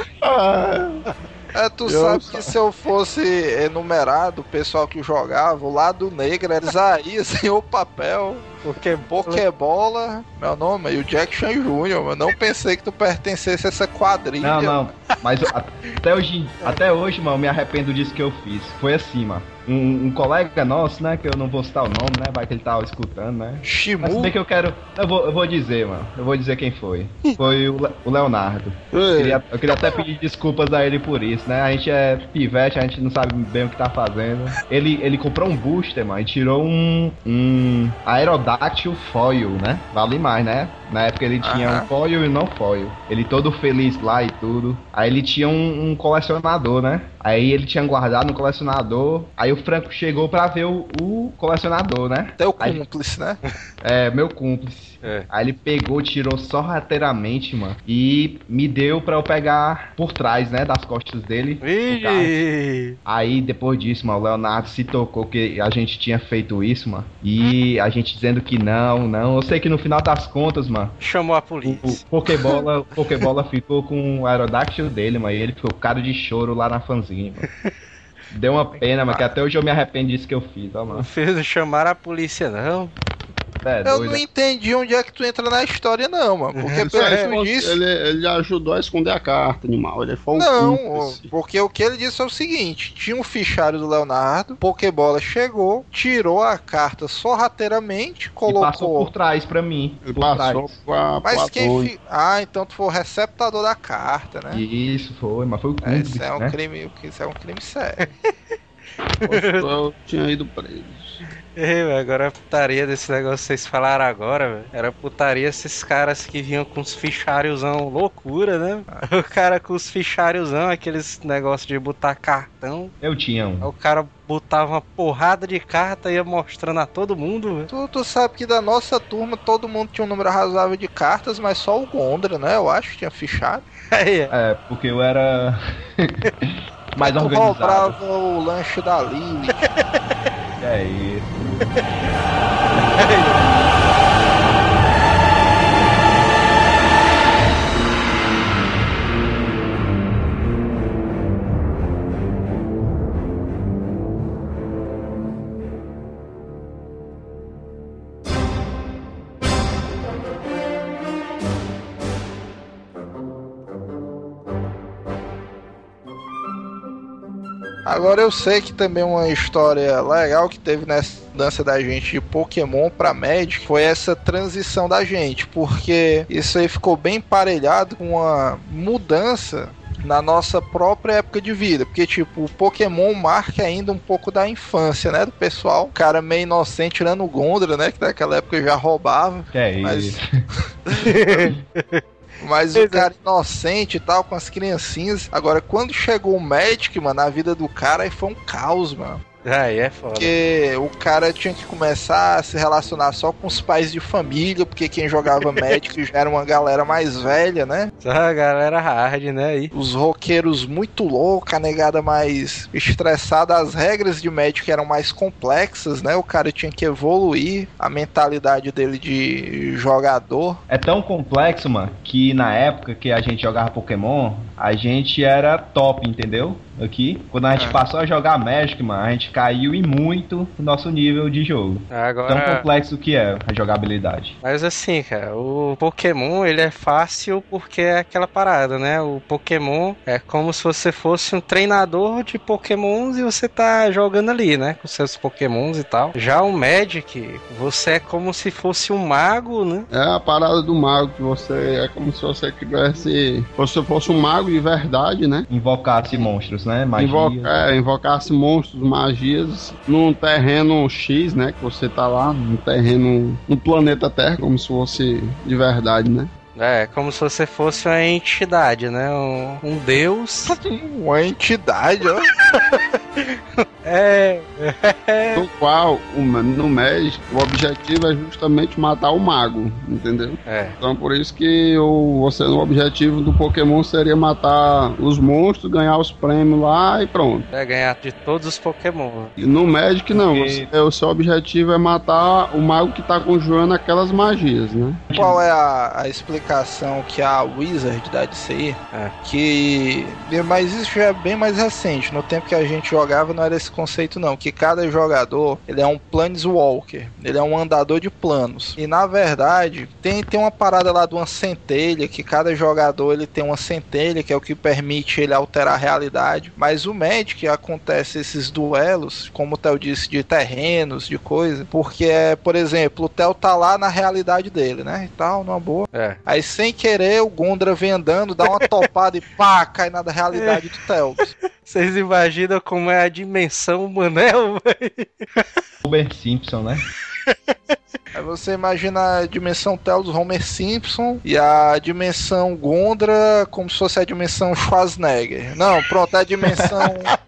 É, tu Eu sabe só- que se eu fosse enumerado o pessoal que jogava, o lado negro era Isaías, senhor papel, Porque Pokébola, meu nome, e o Jack Chan Jr., eu não pensei que tu pertencesse a essa quadrilha. Não, não. Mas até hoje, até hoje, mano, eu me arrependo disso que eu fiz. Foi assim, mano. Um, um colega nosso, né? Que eu não vou citar o nome, né? Vai que ele tava escutando, né? Mas Shimu, bem que eu quero. Eu vou, eu vou dizer, mano. Eu vou dizer quem foi. Foi o, Le- o Leonardo. Eu queria, eu queria até pedir desculpas a ele por isso, né? A gente é pivete, a gente não sabe bem o que tá fazendo. Ele, ele comprou um booster, mano, e tirou um, um Aerodactyl foil, né? Vale mais, né? Na época ele tinha Aham. um foil e não foil. Ele todo feliz lá e tudo. Aí ele tinha um, um colecionador, né? Aí ele tinha guardado no colecionador. Aí o Franco chegou pra ver o, o colecionador, né? teu Aí- cúmplice, né? É, meu cúmplice. É. Aí ele pegou, tirou sorrateiramente, mano. E me deu pra eu pegar por trás, né? Das costas dele. o! Aí depois disso, mano, o Leonardo se tocou que a gente tinha feito isso, mano. E a gente dizendo que não, não. Eu sei que no final das contas, mano, Chamou a polícia. o Pokébola, o Pokébola ficou com o Aerodactyl dele, mano. E ele ficou cara de choro lá na fanzinha, mano. Deu uma pena, mano, que até hoje eu me arrependo disso que eu fiz, ó, Não mano. fez chamar a polícia, não. É, Eu doido. não entendi onde é que tu entra na história, não, mano. Porque pelo que tu disse. ele, ele ajudou a esconder a carta, animal. Ele foi Não, cúmplice. porque o que ele disse é o seguinte: tinha um fichário do Leonardo, Pokébola chegou, tirou a carta sorrateiramente, E passou colocou. por trás pra mim. Por passou trás. com a Mas quem. Platone. Fi... Ah, então tu foi o receptador da carta, né? Isso foi, mas foi o É, cúmplice, Isso é um né? crime, isso é um crime sério. Eu tinha ido preso. Ei, velho, agora a putaria desse negócio que vocês falaram agora, velho. Era putaria esses caras que vinham com os ficháriozão loucura, né? O cara com os ficháriozão, aqueles negócios de botar cartão. Eu tinha Aí um. o cara botava uma porrada de carta e ia mostrando a todo mundo, velho. tu, tu sabe que da nossa turma todo mundo tinha um número razoável de cartas, mas só o Gondra, né? Eu acho que tinha fichário. É, porque eu era mais tu organizado. roubava o lanche da Lili. É isso. hey. Agora eu sei que também uma história legal que teve nessa mudança da gente de Pokémon pra Magic foi essa transição da gente, porque isso aí ficou bem emparelhado com uma mudança na nossa própria época de vida, porque tipo, o Pokémon marca ainda um pouco da infância, né, do pessoal, o cara meio inocente tirando o Gondra, né, que naquela época já roubava, é Mas- isso. mas o cara inocente e tal, com as criancinhas. Agora, quando chegou o Magic, mano, na vida do cara, aí foi um caos, mano. Aí é foda. Porque o cara tinha que começar a se relacionar só com os pais de família, porque quem jogava Magic já era uma galera mais velha, né? Só a galera hard, né? Aí. Os roqueiros muito loucos, a negada mais estressada, as regras de Magic eram mais complexas, né? O cara tinha que evoluir a mentalidade dele de jogador. É tão complexo, mano, que na época que a gente jogava Pokémon, a gente era top, entendeu? Aqui. Quando a gente É. passou a jogar Magic, mano, a gente caiu e muito no nosso nível de jogo. Tão Agora. complexo que é a jogabilidade. Mas assim, cara, o Pokémon ele é fácil porque é aquela parada, né? O Pokémon é como se você fosse um treinador de Pokémons e você tá jogando ali, né? Com seus Pokémons e tal. Já o Magic, você é como se fosse um mago, né? É a parada do mago, que você é como se você tivesse. Você fosse um mago de verdade, né? Invocasse monstros, né? Magia. Invoca, é, invocasse monstros, magias num terreno X, né? Que você tá lá, num terreno. no planeta Terra, como se fosse de verdade, né? É, como se você fosse uma entidade, né? Um, um deus. Uma entidade, ó. É. No qual, o- no Magic, o objetivo é justamente matar o mago, entendeu? É. Então por isso que o, você, o objetivo do Pokémon seria matar os monstros, ganhar os prêmios lá e pronto. É ganhar de todos os Pokémon. E no Magic não, Porque- você- o seu objetivo é matar o mago que tá conjurando aquelas magias, né? Qual é a, a explicação que a Wizard dá disso aí? É. Que. Mas isso já é bem mais recente. No tempo que a gente jogava não era esse conceito, não. Que cada jogador ele é um Planeswalker. Ele é um andador de planos. E na verdade, tem, tem uma parada lá de uma centelha. Que cada jogador ele tem uma centelha, que é o que permite ele alterar a realidade. Mas o Magic acontece esses duelos, como o Theo disse, de terrenos, de coisa. Porque é, por exemplo, o Theo tá lá na realidade dele, né? E tal, numa boa. É. Aí sem querer o Gondra vem andando, dá uma topada e pá, cai na realidade do Theo. Vocês imaginam como é a dimensão Manel, velho? Homer Simpson, né? Aí você imagina a dimensão Telos Homer Simpson e a dimensão Gondra como se fosse a dimensão Schwarzenegger. Não, pronto, é a dimensão.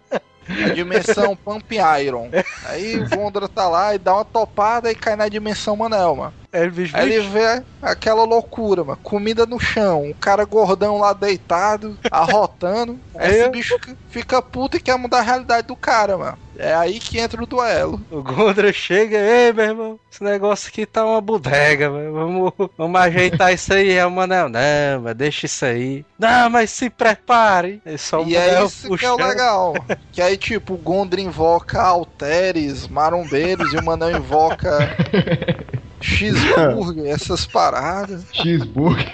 Dimensão Pump Iron. Aí o Gondra tá lá e dá uma topada e cai na dimensão Manel, mano. Aí, bicho, Aí ele vê aquela loucura, mano. Comida no chão, um cara gordão lá deitado, arrotando. Esse eu- bicho fica puto e quer mudar a realidade do cara, mano. É aí que entra o duelo. O Gondra chega, ei, meu irmão, esse negócio aqui tá uma bodega, velho. Vamos, vamos ajeitar isso aí. É o Manel, não, mas deixa isso aí. Não, mas se prepare. É só o e é isso que é o puxando. legal. que aí, tipo, o Gondra invoca Alteres, marombeiros, e o Manel invoca cheeseburger, essas paradas. Cheeseburger.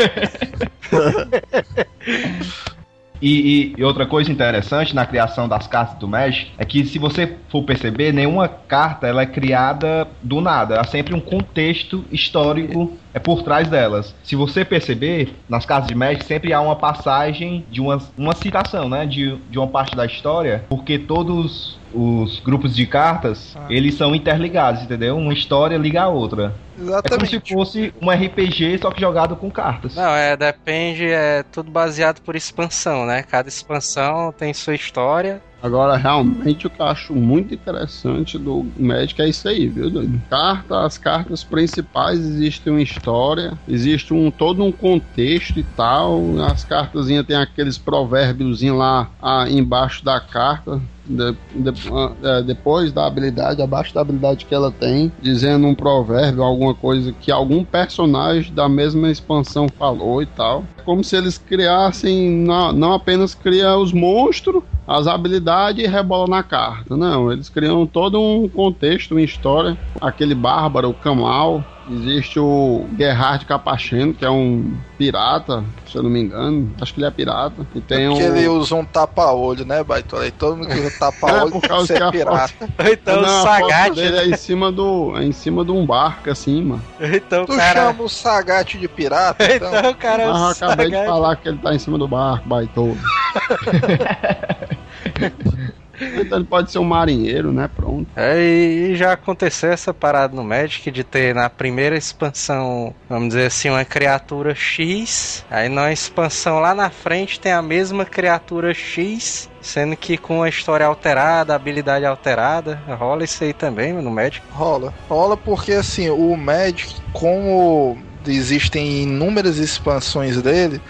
E, e- e outra coisa interessante na criação das cartas do Magic é que se você for perceber, nenhuma carta ela é criada do nada. Há sempre um contexto histórico é por trás delas. Se você perceber, nas cartas de Magic sempre há uma passagem de uma, uma citação, né? De, de uma parte da história, porque todos os grupos de cartas, Ah. eles são interligados, entendeu? Uma história liga a outra. É como se Exatamente. fosse um RPG, só que jogado com cartas. Não, é, depende, é tudo baseado por expansão, né? Cada expansão tem sua história. Agora, realmente, o que eu acho muito interessante do Magic é isso aí, viu, doido? Carta, as cartas principais existem uma história, existe um todo um contexto e tal. As cartazinhas tem aqueles provérbios lá ah, embaixo da carta. De- de- é, depois da habilidade, abaixo da habilidade que ela tem, dizendo um provérbio, alguma coisa que algum personagem da mesma expansão falou e tal. É Como se eles criassem, não, não apenas cria os monstros, as habilidades e rebola na carta. Não, eles criam todo um contexto, uma história. Aquele bárbaro, o Kamal. Existe o Gerhard Capacheno, que é um pirata, se eu não me engano. Acho que ele é pirata. E tem Porque um. ele usa um tapa-olho, né, Baitola? E todo mundo que usa É, tapa-olho por tem que causa que ser a pirata. Então Não, o foto Sagat, dele é em cima do. É em cima de um barco, assim, mano. então Tu cara. chama o Sagat de pirata, então? Então o cara é o Mas eu acabei de falar que ele tá em cima do barco, baitouro. então ele pode ser um marinheiro, né? Pronto. É, e já aconteceu essa parada no Magic de ter na primeira expansão, vamos dizer assim, uma criatura X. Aí na expansão lá na frente tem a mesma criatura X, sendo que com a história alterada, a habilidade alterada. Rola isso aí também no Magic. Rola. Rola porque, assim, o Magic, como existem inúmeras expansões dele,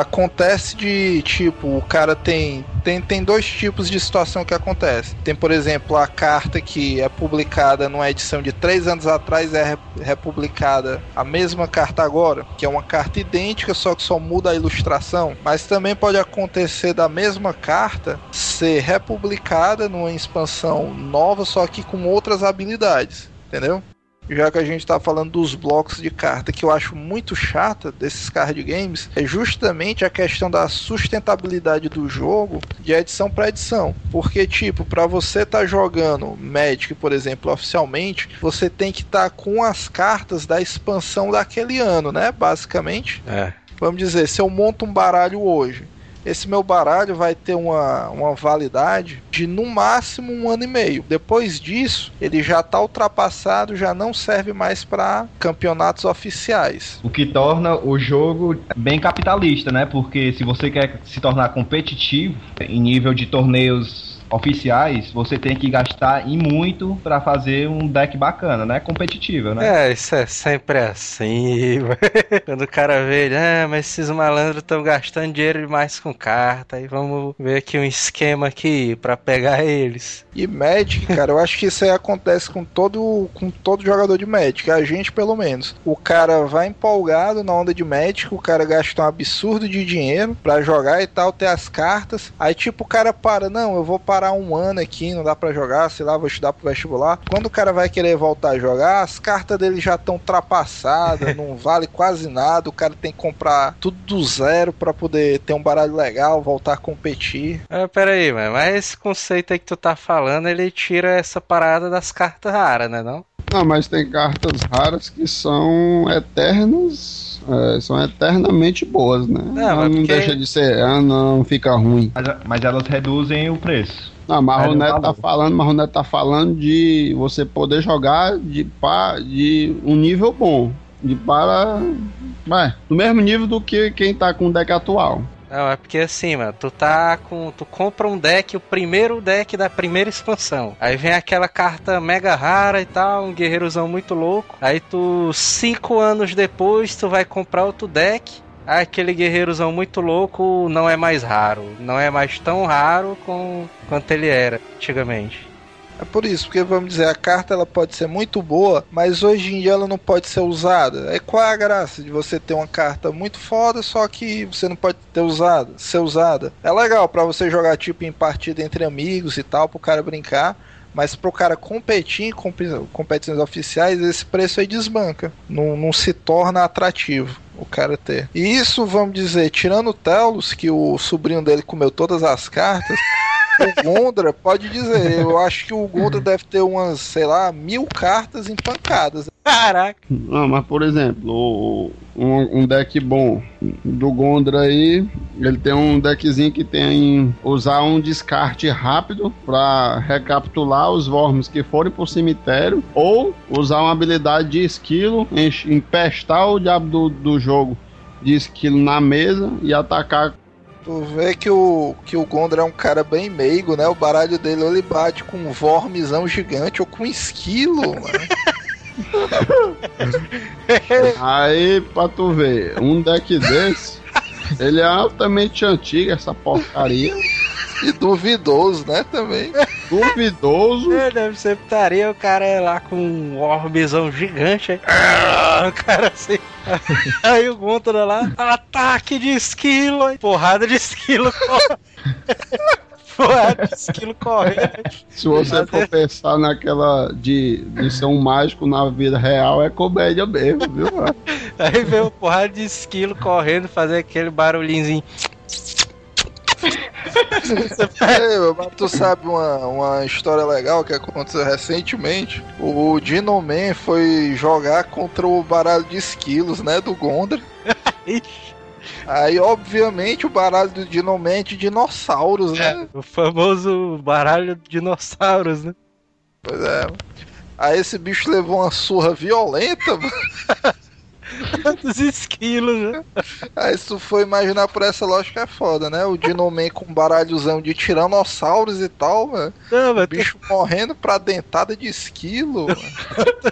acontece de tipo, o cara tem, tem tem dois tipos de situação que acontece. Tem, por exemplo, a carta que é publicada numa edição de três anos atrás é republicada a mesma carta agora, que é uma carta idêntica, só que só muda a ilustração. Mas também pode acontecer da mesma carta ser republicada numa expansão nova, só que com outras habilidades. Entendeu? Já que a gente está falando dos blocos de carta que eu acho muito chata desses card games, é justamente a questão da sustentabilidade do jogo de edição para edição. Porque, tipo, para você estar tá jogando Magic, por exemplo, oficialmente, você tem que estar tá com as cartas da expansão daquele ano, né? Basicamente. É. Vamos dizer, se eu monto um baralho hoje esse meu baralho vai ter uma, uma validade de no máximo um ano e meio. Depois disso, ele já está ultrapassado, já não serve mais para campeonatos oficiais. O que torna o jogo bem capitalista, né? Porque se você quer se tornar competitivo em nível de torneios oficiais, você tem que gastar e muito para fazer um deck bacana, né? Competitivo, né? É, isso é sempre assim. Quando o cara vê, ah, mas esses malandros estão gastando dinheiro demais com carta, aí vamos ver aqui um esquema aqui para pegar eles. E Magic, cara, eu acho que isso aí acontece com todo, com todo jogador de Magic, a gente pelo menos. O cara vai empolgado na onda de Magic, o cara gasta um absurdo de dinheiro para jogar e tal, ter as cartas. Aí tipo o cara para, não, eu vou parar parar um ano aqui, não dá para jogar, sei lá, vou estudar pro vestibular. Quando o cara vai querer voltar a jogar, as cartas dele já estão ultrapassadas, não vale quase nada, o cara tem que comprar tudo do zero para poder ter um baralho legal, voltar a competir. Ah, pera aí, mas esse conceito aí que tu tá falando, ele tira essa parada das cartas raras, né não? Não, mas tem cartas raras que são eternas é, são eternamente boas, né? Não, não porque... deixa de ser, ah, não fica ruim. Mas, mas elas reduzem o preço. Não, mas o Neto tá falando, mas o Neto tá falando de você poder jogar de, pa, de um nível bom. De para. Ué, do mesmo nível do que quem tá com o deck atual. Não, é porque assim, mano, tu tá com. Tu compra um deck, o primeiro deck da primeira expansão. Aí vem aquela carta mega rara e tal, um guerreirozão muito louco. Aí tu, cinco anos depois, tu vai comprar outro deck. Ah, aquele guerreirozão muito louco não é mais raro. Não é mais tão raro com, quanto ele era antigamente. É por isso, porque vamos dizer, a carta ela pode ser muito boa, mas hoje em dia ela não pode ser usada. É qual é a graça de você ter uma carta muito foda, só que você não pode ter usado, ser usada? É legal para você jogar tipo em partida entre amigos e tal, pro cara brincar. Mas pro cara competir em competições oficiais, esse preço aí desbanca. Não, não se torna atrativo o cara ter. E isso, vamos dizer, tirando o Telos, que o sobrinho dele comeu todas as cartas. o Gondra, pode dizer, eu acho que o Gondra deve ter umas, sei lá, mil cartas empancadas. Caraca! Não, mas por exemplo, o, um, um, deck bom do Gondra aí, ele tem um deckzinho que tem usar um descarte rápido para recapitular os worms que forem pro cemitério, ou usar uma habilidade de esquilo, empestar o diabo do, do jogo de esquilo na mesa e atacar Tu vê que o, que o Gondra é um cara bem meigo, né? O baralho dele ele bate com um vormezão gigante ou com esquilo, mano. Aí, pra tu ver, um deck desse, ele é altamente antigo, essa porcaria. E duvidoso, né, também. Duvidoso. É, deve ser putaria, o cara é lá com um orbezão gigante. Aí, ah, o cara assim. Aí o Guntra lá, ataque de esquilo, porrada de esquilo. Porrada de esquilo correndo. Se você for pensar naquela de, de ser um mágico na vida real, é comédia mesmo, viu? Aí vem o porrada de esquilo correndo, fazer aquele barulhinho é, mas tu sabe uma, uma história legal que aconteceu recentemente? O Dino Man foi jogar contra o baralho de esquilos, né? Do Gondra. Aí, obviamente, o baralho do Dinoman é de dinossauros, né? É, o famoso baralho de dinossauros, né? Pois é. Aí esse bicho levou uma surra violenta, mano. dos esquilos, né? Se tu for imaginar por essa lógica é foda, né? O Dinoman com um baralhozão de tiranossauros e tal, mano. Não, O mas bicho morrendo pra dentada de esquilo.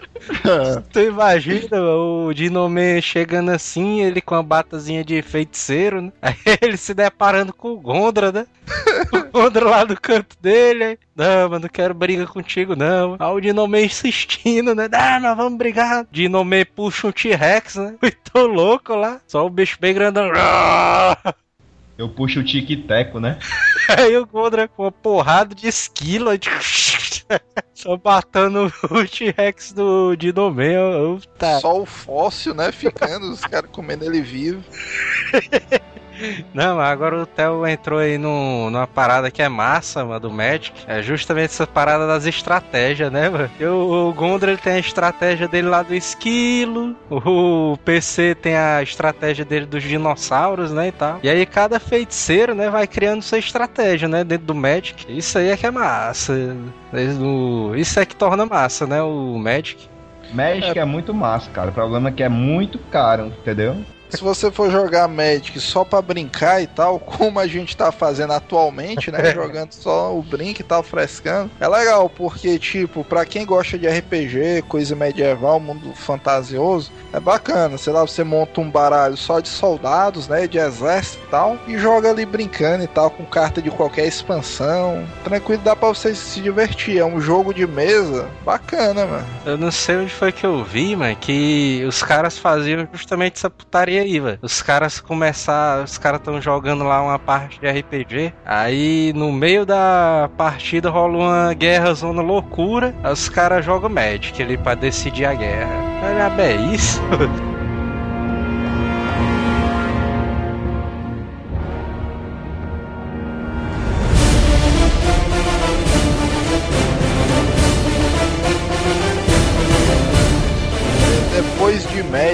tu imagina o Dinoman chegando assim, ele com a batazinha de feiticeiro, né? Aí ele se deparando com o Gondra, né? O Gondra lá no canto dele. aí, Não, mas não quero briga contigo, não. Aí o Dinoman insistindo, né? Não, nós vamos brigar. Dinoman puxa um T-Rex, né? Muito louco lá. Só o bicho bem grandão. Eu puxo o tic-teco, né? Aí o Gondra com uma porrada de esquilo. Só matando o T-Rex do eu- Tá. Só o fóssil, né? Ficando, os caras comendo ele vivo. Não, agora o Theo entrou aí num, numa parada que é massa, mano, do Magic. É justamente essa parada das estratégias, né, mano? E O, Gondra ele tem a estratégia dele lá do esquilo, o PC tem a estratégia dele dos dinossauros, né, e tal. E aí cada feiticeiro, né, vai criando sua estratégia, né, dentro do Magic. Isso aí é que é massa. Isso é que torna massa, né, o Magic. Magic é. muito massa, cara. O problema é que é muito caro, entendeu? Se você for jogar Magic só pra brincar e tal, como a gente tá fazendo atualmente, né? jogando só o brinco e tal, frescando. É legal, porque, tipo, pra quem gosta de RPG, coisa medieval, mundo fantasioso, é bacana. Sei lá, você monta um baralho só de soldados, né? De exército e tal, e joga ali brincando e tal, com carta de qualquer expansão. Tranquilo, dá pra você se divertir. É um jogo de mesa bacana, mano. Eu não sei onde foi que eu vi, mano, que os caras faziam justamente essa putaria aí, velho. Os caras começar, os caras estão jogando lá uma parte de RPG, aí no meio da partida rola uma guerra zona loucura, os caras jogam Magic ali pra decidir a guerra. Olha, é isso?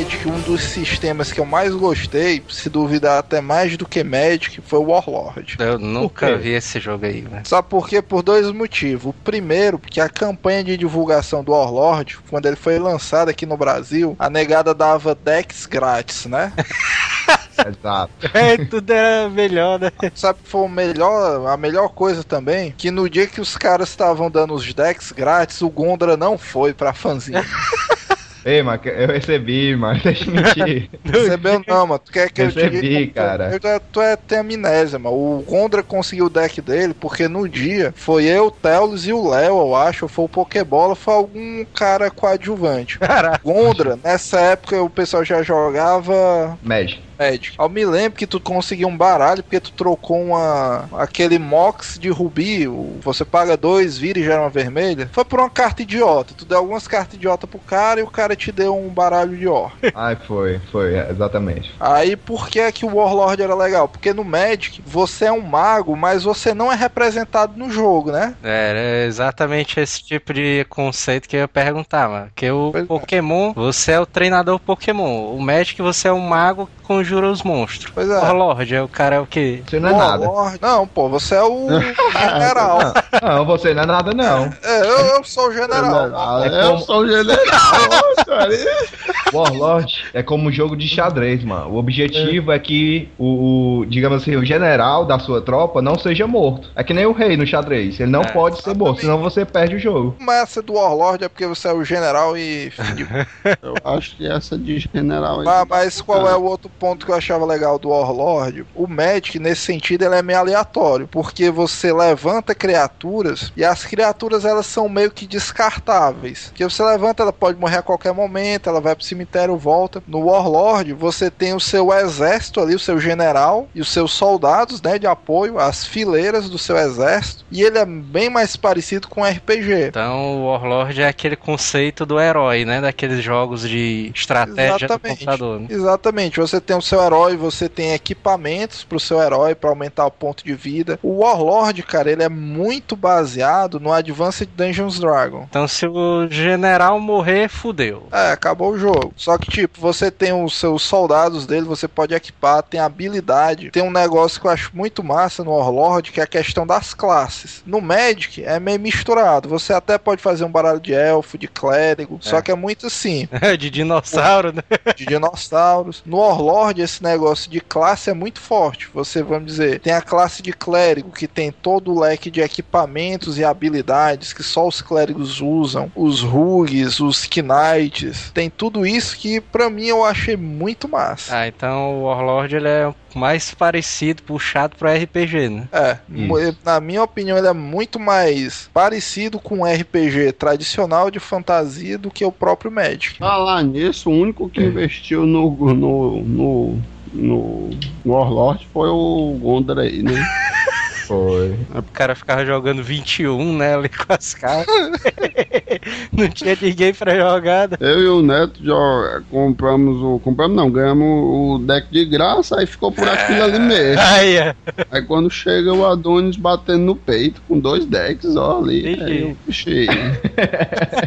Magic, um dos sistemas que eu mais gostei, se duvidar até mais do que Magic, foi o Warlord. Eu nunca vi esse jogo aí, velho. Sabe por quê? Por dois motivos. O primeiro, porque a campanha de divulgação do Warlord, quando ele foi lançado aqui no Brasil, a negada dava decks grátis, né? Exato. É, tudo era melhor, né? Sabe que foi o melhor, a melhor coisa também? Que no dia que os caras estavam dando os decks grátis, o Gondra não foi pra fanzinha. Ei, mas eu recebi, mas deixa eu mentir. Recebeu não, mano. Tu quer que eu te Recebi, cara. Eu, tu, tu é, tem amnésia, mano. O Gondra conseguiu o deck dele porque no dia foi eu, o Telos e o Léo, eu acho, ou foi o Pokébola, foi algum cara coadjuvante. Caraca. Gondra, nessa época o pessoal já jogava Magic. Magic. Eu me lembro que tu conseguiu um baralho porque tu trocou uma aquele Mox de Rubi. Você paga dois, vira e gera uma vermelha. Foi por uma carta idiota. Tu deu algumas cartas idiota pro cara e o cara te deu um baralho de or. Ai, foi, foi, é, exatamente. Aí por que que o Warlord era legal? Porque no Magic você é um mago, mas você não é representado no jogo, né? Era exatamente esse tipo de conceito que eu ia perguntar, mano. Que o Pois é. Pokémon, você é o treinador Pokémon. O Magic, você é um mago que conjura os monstros. Pois é. O Warlord, é o cara é o quê? Você não é nada. Warlord- Não, pô, você é o general. Não, você não é nada, não. É, eu, eu sou o general. General, É eu como- sou o general, cara. Warlord é como um jogo de xadrez, mano. O objetivo é, que o, o, digamos assim, o general da sua tropa não seja morto. É que nem o rei no xadrez. Ele não É, pode ser morto, senão você perde o jogo. Essa do Warlord é porque você é o general e. Eu acho que essa de general. Mas, mas qual é o outro ponto que eu achava legal do Warlord? O Magic, nesse sentido, ele é meio aleatório, porque você levanta criaturas e as criaturas elas são meio que descartáveis. Que você levanta, ela pode morrer a qualquer momento, ela vai pro cemitério, volta. No Warlord, você tem o seu exército ali, o seu general e os seus soldados, né, de apoio, as fileiras do seu exército, e ele é bem mais parecido com RPG. Então, o Warlord é aquele conceito do herói, né? Daqueles jogos de estratégia do computador. Né? Exatamente. Você tem o seu herói, você tem equipamentos pro seu herói pra aumentar o ponto de vida. O Warlord, cara, ele é muito baseado no Advanced Dungeons Dragon. Então, se o general morrer, fudeu. É, acabou o jogo. Só que, tipo, você tem os seus soldados dele, você pode equipar, tem habilidade. Tem um negócio que eu acho muito massa no Warlord, que é a questão das classes. No Magic é meio misturado. Você até pode fazer um baralho de elfo, de clérigo, só que é muito assim, de dinossauro, né? de dinossauros. No Warlord, esse negócio de classe é muito forte. Você, vamos dizer, tem a classe de clérigo, que tem todo o leque de equipamentos e habilidades que só os clérigos usam, os rugs, os knights, tem tudo isso que pra mim eu achei muito massa. Ah, então o Warlord ele é mais parecido, puxado pro RPG, né? É, mu- na minha opinião, ele é muito mais parecido com um RPG tradicional de fantasia do que o próprio Magic. Falar nisso, o único que investiu no, no, no, no, no Warlord foi o Gondor aí, né? Foi. O cara ficava jogando 21, né, ali com as cartas. não tinha ninguém pra jogar. né? Eu e o Neto já compramos o. Compramos não, ganhamos o deck de graça, aí ficou por aquilo ali mesmo. Aí, ó. Aí quando chega o Adonis batendo no peito com dois decks, ó, ali. Aí puxei.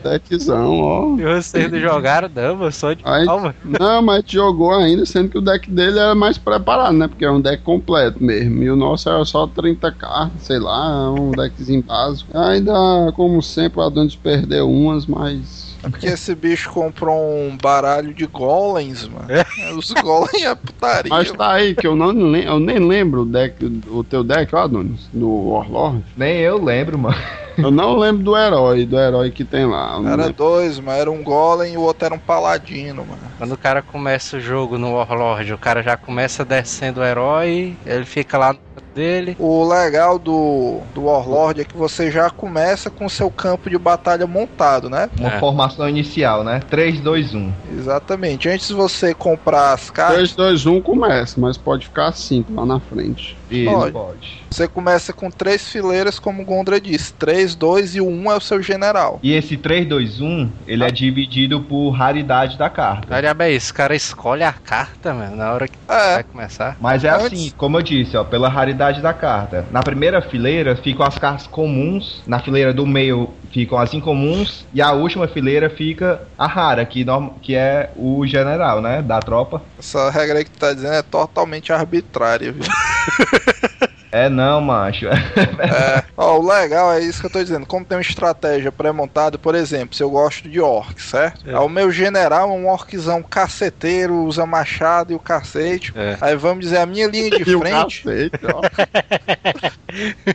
Deckzão, ó. E vocês não jogaram, não, só de Aí- palma. Não, mas jogou ainda, sendo que o deck dele era mais preparado, né? Porque é um deck completo mesmo. E o nosso era só 30 cartas, sei lá, um deckzinho básico. Ainda, como sempre, o Adonis perdeu umas, mas. É porque esse bicho comprou um baralho de golems, mano. Os golems é putaria. Mas tá aí, que eu, não, lem- eu nem lembro o, deck, o teu deck, ó, Adonis, do Warlord. Nem eu lembro, mano. Eu não lembro do herói, do herói que tem lá. Era lembro. dois, mas era um golem e o outro era um paladino, mano. Quando o cara começa o jogo no Warlord, o cara já começa descendo o herói, ele fica lá dele. O legal do, do Warlord é que você já começa com seu campo de batalha montado, né? Uma É. formação inicial, né? 3, 2, 1. Exatamente. Antes de você comprar as cartas, 3, 2, 1 começa, mas pode ficar 5 lá na frente. Isso, Pode. pode. você começa com três fileiras, como o Gondra disse. 3, 2 e o 1 é o seu general. E esse 3, 2, 1, ele é dividido por raridade da carta. Olha bem, esse cara escolhe a carta, mano, na hora que É, vai começar. Mas é Antes- assim, como eu disse, ó, pela raridade da carta. Na primeira fileira ficam as cartas comuns, na fileira do meio ficam as incomuns, e a última fileira fica a rara, que, que é o general, né, da tropa. essa regra aí que tu tá dizendo é totalmente arbitrária, viu? É não, macho. É, ó, o legal é isso que eu tô dizendo. Como tem uma estratégia pré-montada, por exemplo, se eu gosto de orc, certo? É. Aí o meu general é um orczão caceteiro, usa machado e o cacete. É. Aí vamos dizer, a minha linha de E frente, cacete,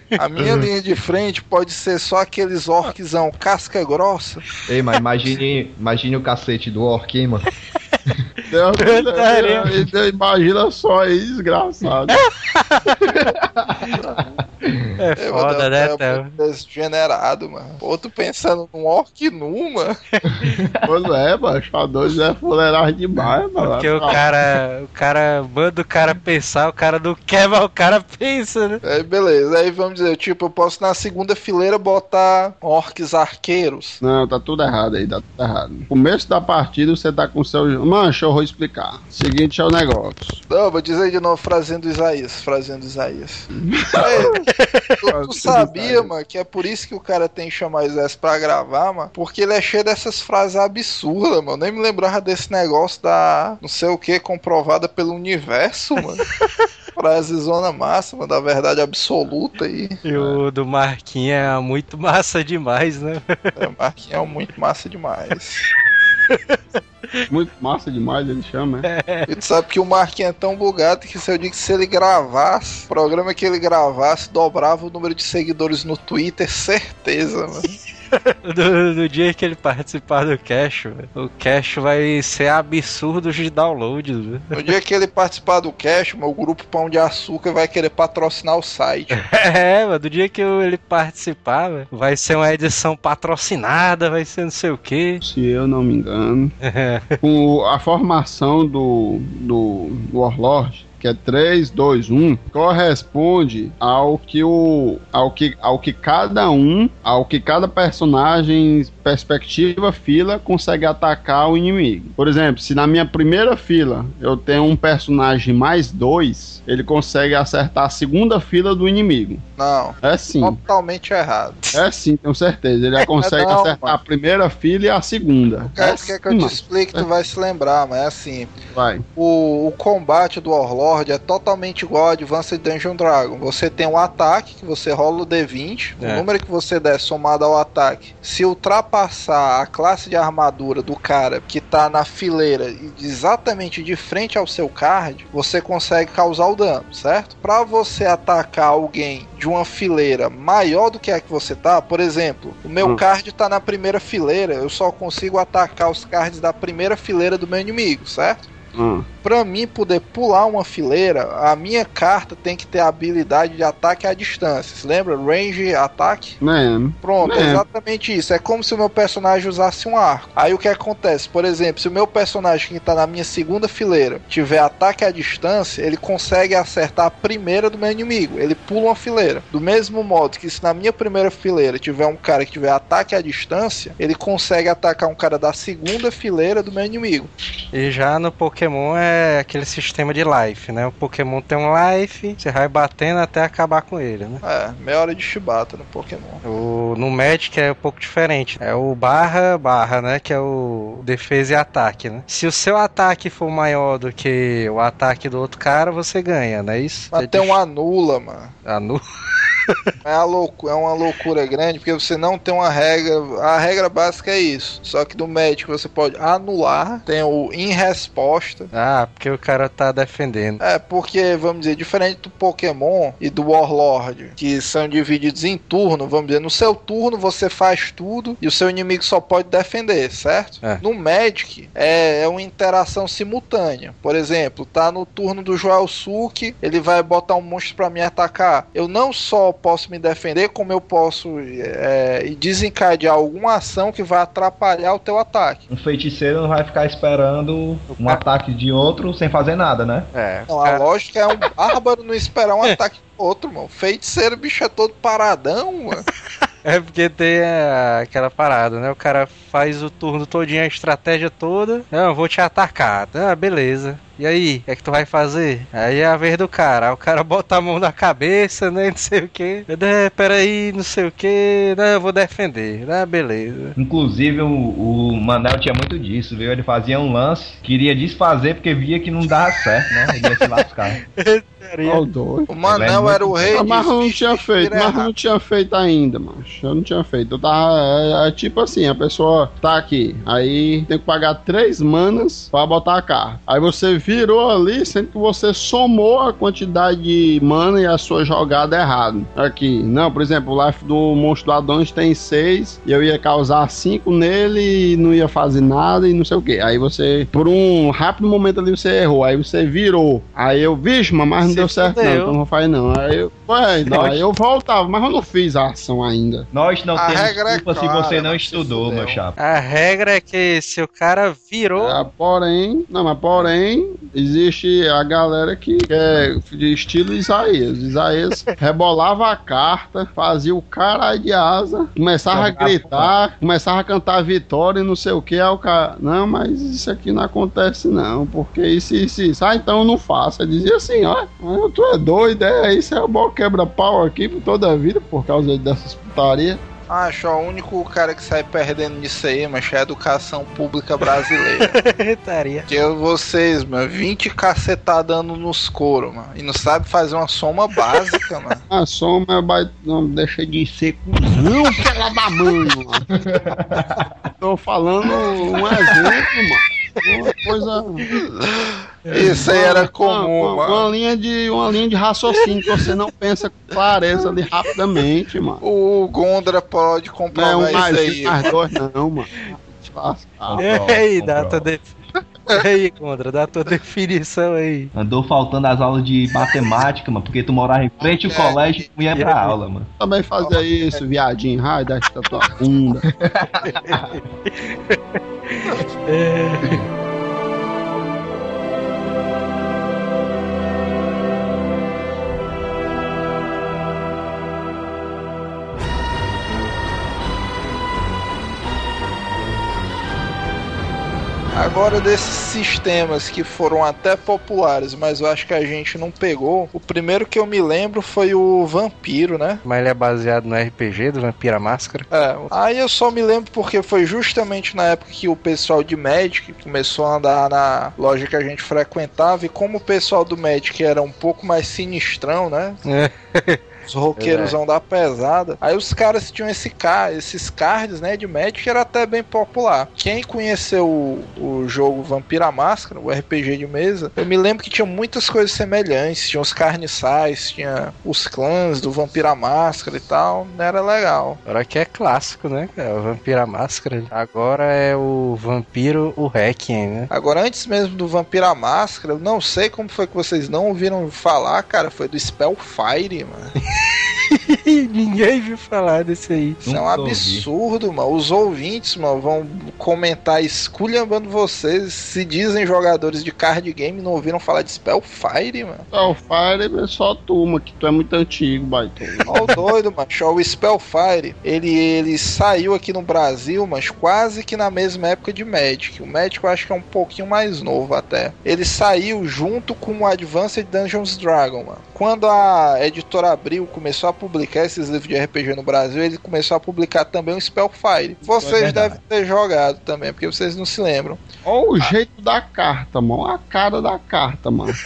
a minha linha de frente pode ser só aqueles orczão casca grossa. Ei, mas imagine, imagine o cacete do orc, hein, mano. Deus, Deus, imagina só aí, desgraçado. É Eu foda, né, vou Theo? Desgenerado, mano. Pô, tu pensando num orc nu, mano. Pois é, macho, a dois é fuleiragem demais, mano. Porque o cara, o cara manda o cara pensar, o cara não quer, mas o cara pensa, né? Aí beleza, aí vamos dizer, tipo, eu posso na segunda fileira botar orcs arqueiros. Não, tá tudo errado aí, tá tudo errado. No começo da partida você tá com seu. Mancha, eu vou explicar. Seguinte é o negócio. Não, vou dizer de novo, frasinha do Isaías, frasinha do Isaías. Tu, tu sabia, mano, que é por isso que o cara tem que chamar o Isaías pra gravar, mano? Porque ele é cheio dessas frases absurdas, mano. Nem me lembrava desse negócio da não sei o que comprovada pelo universo, mano. Frase zona máxima da verdade absoluta aí. E o do Marquinhos é muito massa demais, né? É, Marquinhos é muito massa demais. Muito massa demais, ele chama, é. E tu sabe que o Marquinhos é tão bugado que se eu digo que se ele gravasse, o programa que ele gravasse dobrava o número de seguidores no Twitter, certeza, mano. Do, do dia que ele participar do Cash, velho, o Cash vai ser absurdo de downloads, velho. No dia que ele participar do Cash, meu grupo Pão de Açúcar vai querer patrocinar o site. É, mano, do dia que ele participar, velho, vai ser uma edição patrocinada, vai ser não sei o quê. Se eu não me engano. A formação do, do Warlord, que é 3, 2, 1, corresponde ao que o ao que ao que cada um, ao que cada personagem perspectiva fila consegue atacar o inimigo. Por exemplo, se na minha primeira fila eu tenho um personagem mais dois, ele consegue acertar a segunda fila do inimigo. Não. É sim. Totalmente errado. É sim, tenho certeza. Ele consegue Não, acertar mano. a primeira fila e a segunda. Quer, É quer que eu te explique, tu vai se lembrar, mas é assim. Vai. O, o combate do Warlord é totalmente igual ao Advanced Dungeon Dragon. Você tem um ataque, que você rola o D20, É. o número que você der somado ao ataque. Se ultrapassar a classe de armadura do cara que tá na fileira e exatamente de frente ao seu card, você consegue causar o dano, certo? Pra você atacar alguém de uma fileira maior do que a que você tá, por exemplo, o meu Hum. card tá na primeira fileira, eu só consigo atacar os cards da primeira fileira do meu inimigo, certo? Hum. Pra mim poder pular uma fileira, a minha carta tem que ter a habilidade de ataque à distância. Se lembra? Range, ataque? Né? Pronto, é É. exatamente isso. É como se o meu personagem usasse um arco. Aí o que acontece? Por exemplo, se o meu personagem que tá na minha segunda fileira tiver ataque à distância, ele consegue acertar a primeira do meu inimigo. Ele pula uma fileira. Do mesmo modo que se na minha primeira fileira tiver um cara que tiver ataque à distância, ele consegue atacar um cara da segunda fileira do meu inimigo. E já no Pokémon é aquele sistema de life, né? O Pokémon tem um life, você vai batendo até acabar com ele, né? É, meia hora de chibata no Pokémon. O, no Magic é um pouco diferente. É o barra barra, né? Que é o defesa e ataque, né? Se o seu ataque for maior do que o ataque do outro cara, você ganha, não é isso? É dif- um anula, mano. Anu- É, a loucu- é uma loucura grande, porque você não tem uma regra. A regra básica é isso. Só que do médico você pode anular, tem o em resposta. Ah, porque o cara tá defendendo. É, porque, vamos dizer, diferente do Pokémon e do Warlord, que são divididos em turno, vamos dizer, no seu turno você faz tudo e o seu inimigo só pode defender, certo? É. No Magic é, é uma interação simultânea. Por exemplo, tá no turno do Joel Suki, ele vai botar um monstro pra me atacar. Eu não só posso me defender, como eu posso é, desencadear alguma ação que vai atrapalhar o teu ataque. Um feiticeiro não vai ficar esperando um ataque de outro sem fazer nada, né? É. Não, a lógica é um bárbaro não esperar um ataque do outro, mano. Feiticeiro, bicho é todo paradão, mano. É porque tem a- aquela parada, né? O cara faz o turno todinho, a estratégia toda. Não, eu vou te atacar. Ah, beleza. E aí, o que é que tu vai fazer? Aí é a vez do cara. Aí o cara bota a mão na cabeça, né? Não sei o que. É, peraí, não sei o que. Não, eu vou defender. Ah, beleza. Inclusive o, o Manel tinha muito disso, viu? Ele fazia um lance, queria desfazer porque via que não dava certo, né? Ele ia se lascar. O doido. O Manel muito- era o rei mas eu não tinha feito, mas eu não tinha feito ainda, macho. Eu não tinha feito. Eu tava. É, é tipo assim, a pessoa tá aqui, aí tem que pagar três manas pra botar a carta. Aí você virou ali, sendo que você somou a quantidade de mana e a sua jogada errada. Aqui, não, por exemplo, o life do monstro do Adonis tem seis, e eu ia causar cinco nele e não ia fazer nada e não sei o que. Aí você, por um rápido momento ali, você errou. Aí você virou. Aí eu, vixe, mas não Se deu certo, não. fudeu. Então não faz não. Aí eu, ué, então, Nós- aí eu voltava, mas eu não fiz a ação ainda. Nós não A temos regra é culpa se clara, você não se estudou, meu chapa. A regra é que se o cara virou. Ah, porém, não, mas porém, existe a galera que é de estilo Isaías. Isaías rebolava a carta, fazia o cara de asa, começava a gritar, começava a cantar vitória e não sei o que. Aí o cara, não, mas isso aqui não acontece não, porque isso, isso, isso. Ah, então eu não faço. Ele dizia assim, ó, "Ah, tu é doido, é, isso é o bom quebra-pau aqui por toda a vida, por causa dessas putaria. Acho ó, o único cara que sai perdendo nisso aí, mas é a educação pública brasileira. Que eu, vocês, mano, 20 cacetada dando nos coros, mano. E não sabe fazer uma soma básica, mano. A soma vai. Não deixa de ser cuzão, pela da mãe, mano. Tô falando um exemplo, mano. Uma coisa. Isso aí era comum, uma, mano. uma linha de, uma linha de raciocínio que você não pensa com clareza ali rapidamente, mano. O Gondra pode Não é um isso mais aí. mais dois, não, mano. Se lascar. E aí, comprova. dá tua definição. E aí, Condra, dá tua definição aí. Andou faltando as aulas de matemática, mano, porque tu morava em frente ao É. colégio e não ia pra aula, mano. Também fazia isso, viadinho. Ai, desta tua bunda. Agora, desses sistemas que foram até populares, mas eu acho que a gente não pegou, o primeiro que eu me lembro foi o Vampiro, né? Mas ele é baseado no RPG do Vampira Máscara. É, aí eu só me lembro porque foi justamente na época que o pessoal de Magic começou a andar na loja que a gente frequentava e como o pessoal do Magic era um pouco mais sinistrão, né? Os roqueiros vão dar pesada. Aí os caras tinham esse ca esses cards, né, de Magic que era até bem popular. Quem conheceu o, o jogo Vampira Máscara, o RPG de mesa, eu me lembro que tinha muitas coisas semelhantes. Tinha os carniçais, tinha os clãs do Vampira Máscara e tal. Era legal. Agora que é clássico, né, cara? O Vampira Máscara. Agora é o Vampiro, o Requiem, né? Agora, antes mesmo do Vampira Máscara, eu não sei como foi que vocês não ouviram falar, cara. Foi do Spellfire, mano. Ninguém viu falar desse aí. Isso é um absurdo, mano. Os ouvintes, mano, vão comentar esculhambando vocês. Se dizem jogadores de card game, não ouviram falar de Spellfire, mano. Spellfire é só turma, que tu é muito antigo, baitão. Ó, o doido, mano. O Spellfire, ele, ele saiu aqui no Brasil, mas quase que na mesma época de Magic. O Magic eu acho que é um pouquinho mais novo até. Ele saiu junto com o Advanced Dungeons Dragon, mano. Quando a editora Começou a publicar esses livros de RPG no Brasil, ele começou a publicar também o Spellfire. Vocês verdade. devem ter jogado também, porque vocês não se lembram. Olha o jeito da carta, mano. Olha a cara da carta, mano.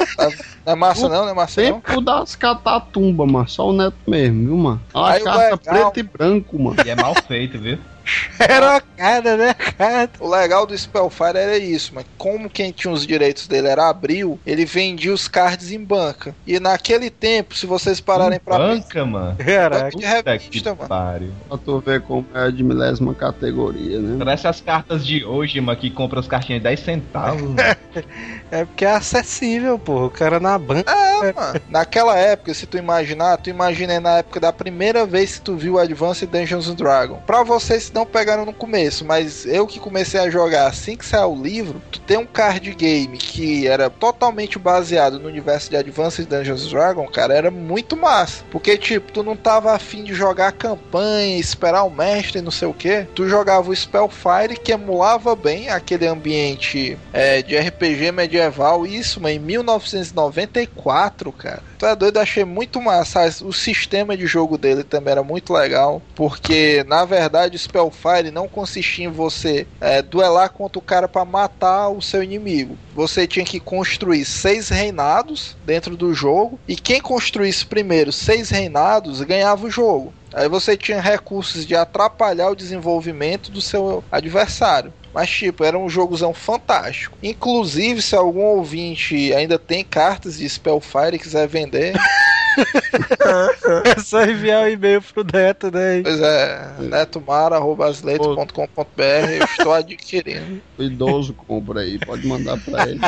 Não é massa não, não é massa não? Tempo das catatumbas, mano. Só o neto mesmo, viu, mano? Olha a carta legal- preto e branco, mano. E é mal feito, viu? Era cara, né, cara? O legal do Spellfire era isso, mas como quem tinha os direitos dele era Abril, ele vendia os cards em banca. E naquele tempo, se vocês pararem pra pensar, Banca, mano. Caraca. de revista, que mano. Pra tu ver como é de milésima categoria, né? Parece as cartas de hoje, mano, que compra as cartinhas de 10 centavos. É porque é acessível, pô. O cara na banca. É, mano. Naquela época, se tu imaginar, tu imagina aí na época da primeira vez que tu viu Advanced Dungeons and Dragons. Pra vocês que não pegaram no começo, mas eu que comecei a jogar assim que saiu o livro, tu tem um card game que era totalmente baseado no universo de Advanced Dungeons and Dragons, cara, era muito massa. Porque, tipo, tu não tava afim de jogar a campanha, esperar o mestre não sei o que. Tu jogava o Spellfire, que emulava bem aquele ambiente é, de RPG medieval, isso, mas em 1994, cara. Tu é doido, achei muito massa. O sistema de jogo dele também era muito legal, porque na verdade o Spellfire não consistia em você é, duelar contra o cara pra matar o seu inimigo. Você tinha que construir seis reinados dentro do jogo, e quem construísse primeiro seis reinados ganhava o jogo. Aí você tinha recursos de atrapalhar o desenvolvimento do seu adversário. Mas, tipo, era um jogozão fantástico. Inclusive, se algum ouvinte ainda tem cartas de Spellfire e quiser vender, É só enviar o e-mail pro Neto, né? pois é, netomara.asleito.com.br, eu estou adquirindo. O idoso compra aí, pode mandar pra ele.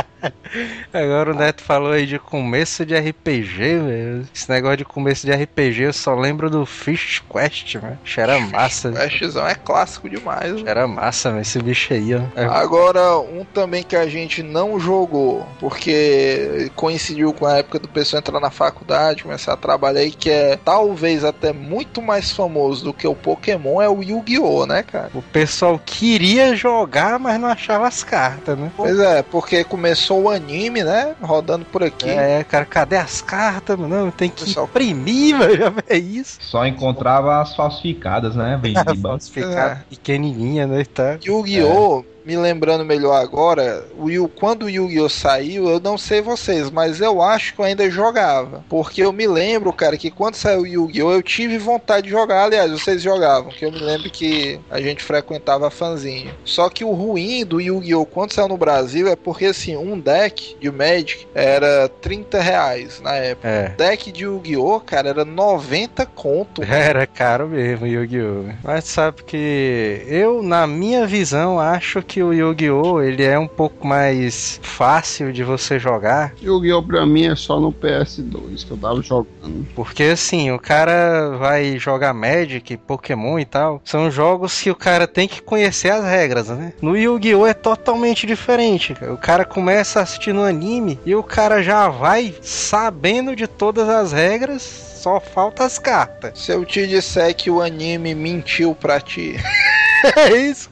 Agora o Neto falou aí de começo de RPG, velho. Esse negócio de começo de RPG eu só lembro do Fish Quest, velho. Era massa. O Ashzão é clássico demais. né? Era massa, velho. Esse bicho aí, ó. É, Agora, um também que a gente não jogou, porque coincidiu com a época do pessoal entrar na faculdade, começar a trabalhar, e que é talvez até muito mais famoso do que o Pokémon, é o Yu-Gi-Oh!, né, cara? O pessoal queria jogar, mas não achava as cartas, né? Pois é, porque começou o anime, né? Rodando por aqui. É, cara, cadê as cartas? mano? Não, tem que Pessoal- imprimir, velho. É isso. Só encontrava as falsificadas, né? Vem de banco. Falsificado, pequenininha, né? Tá. Yu-Gi-Oh! Me lembrando melhor agora, o Yu, quando o Yu-Gi-Oh! saiu, eu não sei vocês, mas eu acho que eu ainda jogava. Porque eu me lembro, cara, que quando saiu o Yu-Gi-Oh! eu tive vontade de jogar. Aliás, vocês jogavam, que eu me lembro que a gente frequentava a fanzinha. Só que o ruim do Yu-Gi-Oh! quando saiu no Brasil é porque, assim, um deck de Magic era 30 reais na época. É. Deck de Yu-Gi-Oh! cara, era 90 conto. Era caro mesmo, Yu-Gi-Oh! Mas sabe que eu, na minha visão, acho que o Yu-Gi-Oh! ele é um pouco mais fácil de você jogar. Yu-Gi-Oh! pra mim é só no PS2 que eu tava jogando. Porque assim, o cara vai jogar Magic, Pokémon e tal. São jogos que o cara tem que conhecer as regras, né? No Yu-Gi-Oh! é totalmente diferente. cara. O cara começa assistindo anime e o cara já vai sabendo de todas as regras. Só falta as cartas. Se eu te disser que o anime mentiu pra ti. É isso.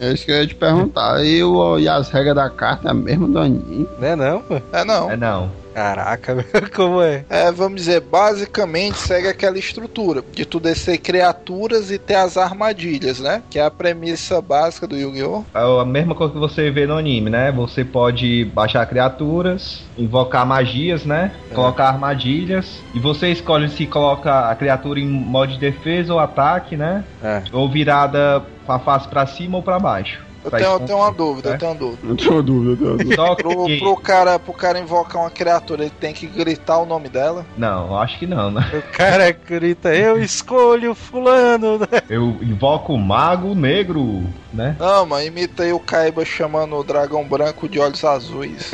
É isso que eu ia te perguntar. E, o, e as regras da carta é a mesma do anime? Não é não, pô? É não. É não. Caraca, como é? É, vamos dizer, basicamente segue aquela estrutura de tu descer criaturas e ter as armadilhas, né? Que é a premissa básica do Yu-Gi-Oh! É a mesma coisa que você vê no anime, né? Você pode baixar criaturas, invocar magias, né? É. Colocar armadilhas. E você escolhe se coloca a criatura em modo de defesa ou ataque, né? É. Ou virada com a face pra cima ou pra baixo. Eu tenho, eu tenho uma dúvida, né? eu tenho uma dúvida. Não tenho dúvida, eu tenho dúvida. Só Pro, pro, cara, pro cara invocar uma criatura, ele tem que gritar o nome dela. Não, eu acho que não, né? O cara grita, eu escolho fulano. Eu invoco o Mago Negro, né? Não, mano, imita aí o Kaiba chamando o dragão branco de olhos azuis.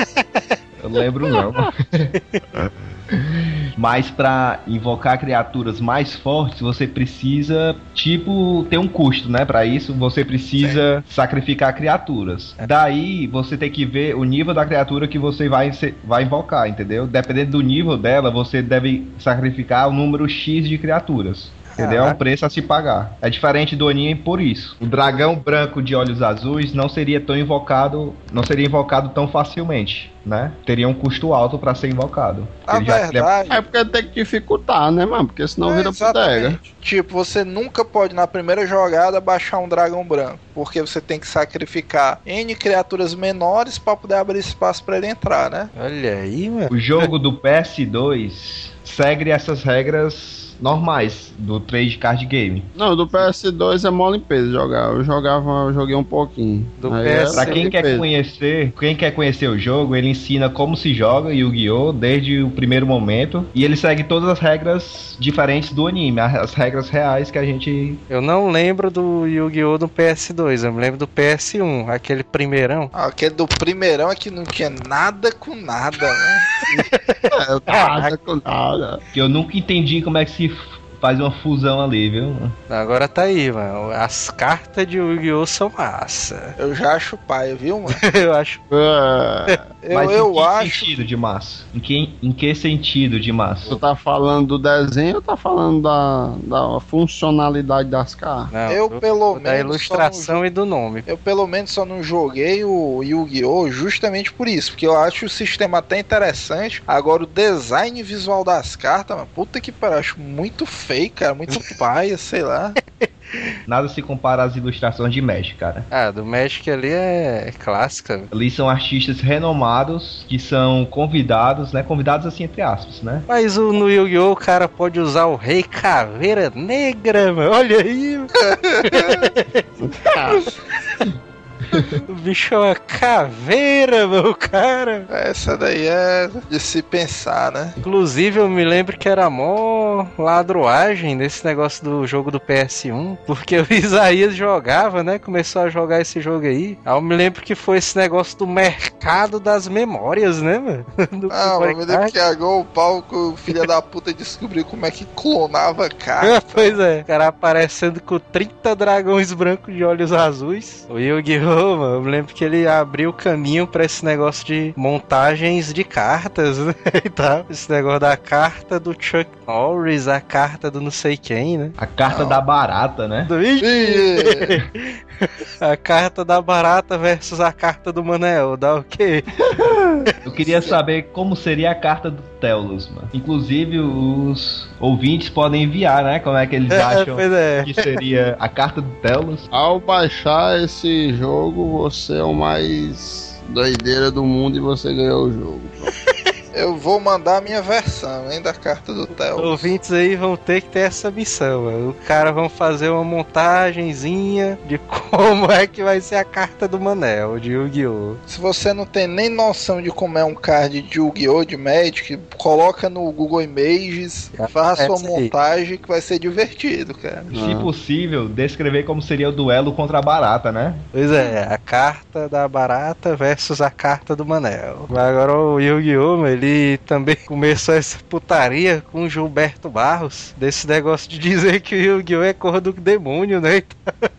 Eu lembro não. Mas pra invocar criaturas mais fortes, você precisa, tipo, ter um custo, né? Pra isso, você precisa sacrificar criaturas. Daí, você tem que ver o nível da criatura que você vai, vai invocar, entendeu? Dependendo do nível dela, você deve sacrificar o número X de criaturas. Entendeu? É um preço a se pagar. É diferente do anime por isso. O dragão branco de olhos azuis não seria tão invocado, não seria invocado tão facilmente, né? Teria um custo alto pra ser invocado. A Ele já- ele é- verdade. É porque tem que dificultar, né, mano? Porque senão É, vira bodega. exatamente. Tipo, você nunca pode na primeira jogada baixar um dragão branco, porque você tem que sacrificar N criaturas menores pra poder abrir espaço pra ele entrar, né? Olha aí, mano. O jogo do PS2 segue essas regras normais do trade card game. Não, do PS2 é mó limpeza jogar. Eu jogava, eu joguei um pouquinho. Do Aí PS, é Pra quem quer conhecer, quem quer conhecer o jogo, ele ensina como se joga Yu-Gi-Oh desde o primeiro momento e ele segue todas as regras diferentes do anime, as regras reais que a gente Eu não lembro do Yu-Gi-Oh! do PS2, eu me lembro do PS1, aquele primeirão. Ah, Aquele do primeirão é que não tinha nada com nada, né? É, nada com nada. que eu nunca entendi como é que se if faz uma fusão ali, viu? Agora tá aí, mano. As cartas de Yu-Gi-Oh! são massa. Eu já acho paia, viu, mano? eu acho. Eu, Mas eu em que acho. sentido de massa? Em que, em que sentido de massa? tu tá falando do desenho ou tá falando da, da funcionalidade das cartas? Não, Eu, do- pelo da menos, ilustração e do nome. Eu pelo menos só não joguei o Yu-Gi-Oh! justamente por isso, porque eu acho o sistema até interessante. Agora o design visual das cartas, mano, puta que pariu, eu acho muito feio, cara, muito paia, sei lá. Nada se compara às ilustrações de Magic, cara. Ah, do Magic ali é clássica. Ali são artistas renomados que são convidados, né? Convidados assim entre aspas, né? Mas o, no Yu-Gi-Oh! o cara pode usar o Rei Caveira Negra, mano. Olha aí, mano. o bicho é uma caveira, meu cara. Essa daí é de se pensar, né? Inclusive, eu me lembro que era mó ladroagem nesse negócio do jogo do PS1, porque o Isaías jogava, né? Começou a jogar esse jogo aí. Aí eu me lembro que foi esse negócio do mercado das memórias, né, mano? Do Ah, mas memory me lembro que agou o pau que o filho da puta descobriu como é que clonava carta. pois é, o cara aparecendo com 30 dragões brancos de olhos azuis. O Yu-Gi-Oh! Mano, eu me lembro que ele abriu o caminho pra esse negócio de montagens de cartas, né? E tal. Esse negócio da carta do Chuck Norris, a carta do não sei quem, né? A carta Não. da barata, né? Do... A carta da barata versus a carta do Manel, dá o quê? Eu queria saber como seria a carta do Telos, mano. Inclusive, os ouvintes podem enviar, né? Como é que eles É, acham pois é. que seria a carta do Telos. Ao baixar esse jogo, você é o mais doideira do mundo e você ganhou o jogo. Eu vou mandar a minha versão, hein, da carta do Theo. Ouvintes aí vão ter que ter essa missão, mano. O cara vão fazer uma montagenzinha de como é que vai ser a carta do Manel, de Yu-Gi-Oh! Se você não tem nem noção de como é um card de Yu-Gi-Oh! de Magic, coloca no Google Images, Já faça a sua montagem que vai ser divertido, cara. Se Ah. possível, descrever como seria o duelo contra a barata, né? Pois é, a carta da barata versus a carta do Manel. Mas Agora o Yu-Gi-Oh! Ele também começou essa putaria com o Gilberto Barros, desse negócio de dizer que o Yu-Gi-Oh! é cor do demônio, né?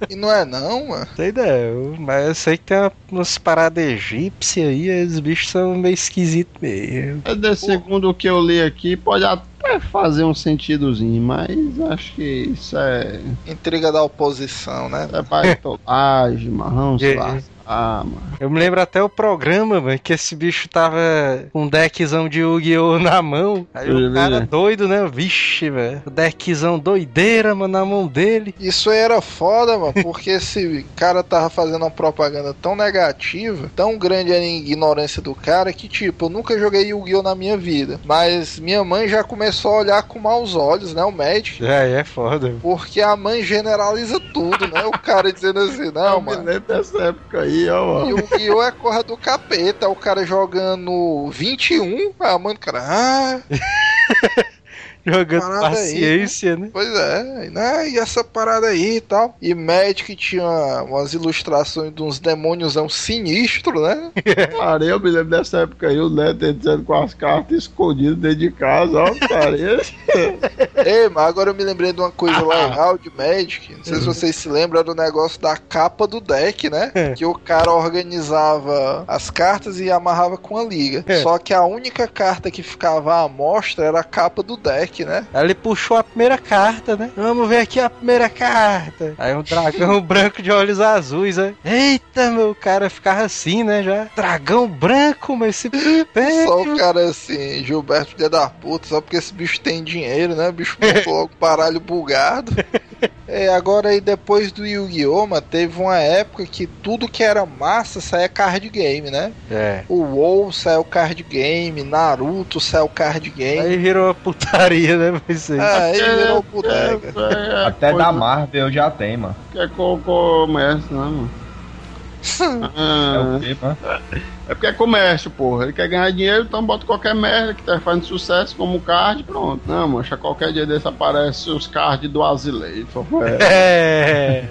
E não é não, mano. Sei não, mas eu sei que tem uma- umas paradas egípcias aí, os bichos são meio esquisitos mesmo. É de segundo o que eu li aqui, pode até fazer um sentidozinho, mas acho que isso é. Intriga da oposição, né? É baitolagem, marrão, sei lá. É. Ah, mano. Eu me lembro até o programa, mano, que esse bicho tava com um deckzão de Yu-Gi-Oh! na mão. Aí o Beleza. cara doido, né? Vixe, velho. O deckzão doideira, mano, na mão dele. Isso aí era foda, mano, porque esse cara tava fazendo uma propaganda tão negativa, tão grande a ignorância do cara, que tipo, eu nunca joguei Yu-Gi-Oh! na minha vida. Mas minha mãe já começou a olhar com maus olhos, né? O Magic. É, é foda. Porque a mãe generaliza tudo, né? O cara dizendo assim, não, eu me mano. lembro dessa época aí, ó, mano. Yu-Gi-Oh! é corra do capeta, o cara jogando 21, a mãe do cara, ah, Jogando Parada aí, paciência, né? Pois é, né? E essa parada aí e tal. E Magic tinha umas ilustrações de uns demônios sinistros, né? Cara, eu me lembro dessa época aí, o Neto dizendo com as cartas escondidas dentro de casa, ó, cara. Ei, mas agora eu me lembrei de uma coisa legal de Magic. Não sei se vocês se lembram do negócio da capa do deck, né? Que o cara organizava as cartas e amarrava com a liga. É. Só que a única carta que ficava à mostra era a capa do deck, né? Aí ele puxou a primeira carta, né? Vamos ver aqui a primeira carta. Aí um dragão branco de olhos azuis, né? Eita, meu cara ficava assim, né? Já. Dragão branco, mas esse Só o cara assim, Gilberto filho da puta, só porque esse bicho tem dinheiro, né? O bicho botou logo o baralho bugado. É, agora aí depois do Yu-Gi-Oh! mano, teve uma época que tudo que era massa saía card game, né? É. O WoW saiu card game, Naruto saiu card game. Aí virou uma putaria, né? Mas isso aí. Ah, aí virou É, bodega. é, é Até coisa da Marvel já tem, mano. Que é co- comércio, né, mano? É Ah, é porque é comércio, porra. Ele quer ganhar dinheiro, então bota qualquer merda que tá fazendo sucesso como card, pronto. Não, mancha, qualquer dia desse aparece os cards do Azileito. É.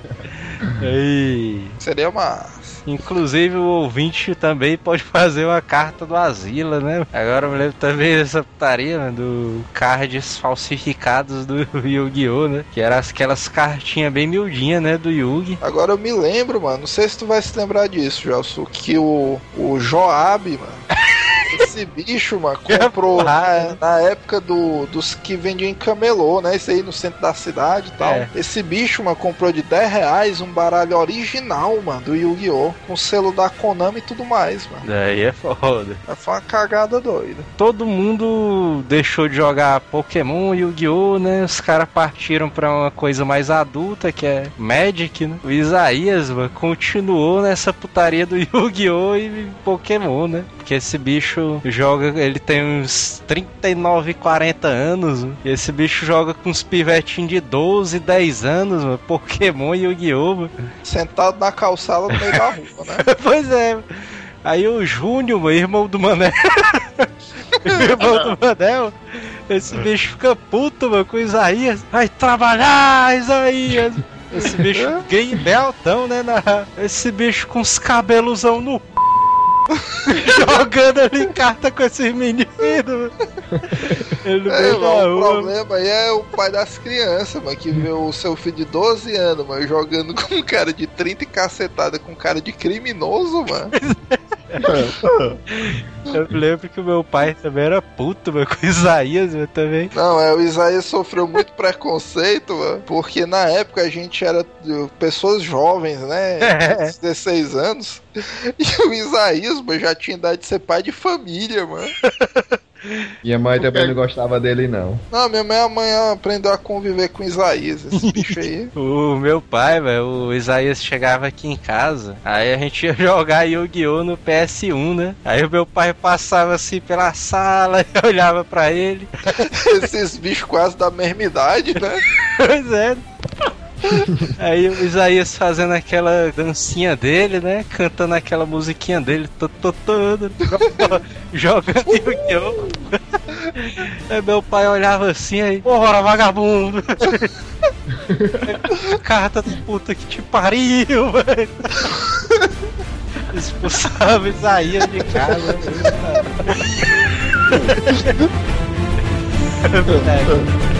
É. Seria massa. Inclusive o ouvinte também pode fazer uma carta do Asila, né? Agora eu me lembro também dessa putaria, né? Do cards falsificados do Yu-Gi-Oh, né? Que eram aquelas cartinhas bem miudinhas, né? Do Yugi. Agora eu me lembro, mano, não sei se tu vai se lembrar disso, Gelson, que o, o Joab, mano. Esse bicho, mano, comprou porrada, na, na época do, dos que vendiam em camelô, né? Isso aí no centro da cidade e tal. É. Esse bicho, mano, comprou de 10 reais um baralho original, mano, do Yu-Gi-Oh! Com selo da Konami e tudo mais, mano. Daí é foda. Foi uma cagada doida. Todo mundo deixou de jogar Pokémon, Yu-Gi-Oh, né? Os caras partiram pra uma coisa mais adulta, que é Magic, né? O Isaías, mano, continuou nessa putaria do Yu-Gi-Oh e Pokémon, né? Porque esse bicho joga, ele tem uns 39, 40 anos, mano, e esse bicho joga com uns pivetinhos de 12, 10 anos, mano, Pokémon e Yu-Gi-Oh. Sentado na calçada no meio da rua, né? pois é. Aí o Júnior, meu irmão do Manel. irmão do Manel. Esse bicho fica puto, mano, com o Isaías. Vai trabalhar, Isaías. Esse bicho gay beltão, né? Na... Esse bicho com os cabelosão no c****, Jogando ali carta com esses meninos. Ele É, o problema aí é o pai das crianças, mano, que vê o seu filho de 12 anos, mano, jogando com um cara de 30 e cacetada com um cara de criminoso, mano. Eu lembro que o meu pai também era puto, mano, com o Isaías, também. Não, é, o Isaías sofreu muito preconceito, mano, porque na época a gente era uh, pessoas jovens, né? É. 16 anos. E o Isaías, mano, já tinha idade de ser pai de família, mano. Minha mãe também não gostava dele, não. Não, minha mãe amanhã aprendeu a conviver com o Isaías, esse bicho aí. O meu pai, velho, o Isaías chegava aqui em casa, aí a gente ia jogar Yu-Gi-Oh! no PS1, né? Aí o meu pai passava assim pela sala e olhava pra ele. Esses bichos quase da mesma idade, né? Pois é. Aí o Isaías fazendo aquela dancinha dele, né? Cantando aquela musiquinha dele, todo, jogando Yu-Gi-Oh! Aí meu pai olhava assim aí, porra, vagabundo! Carta da puta que te pariu, velho! Expulsava Isaías de casa. É.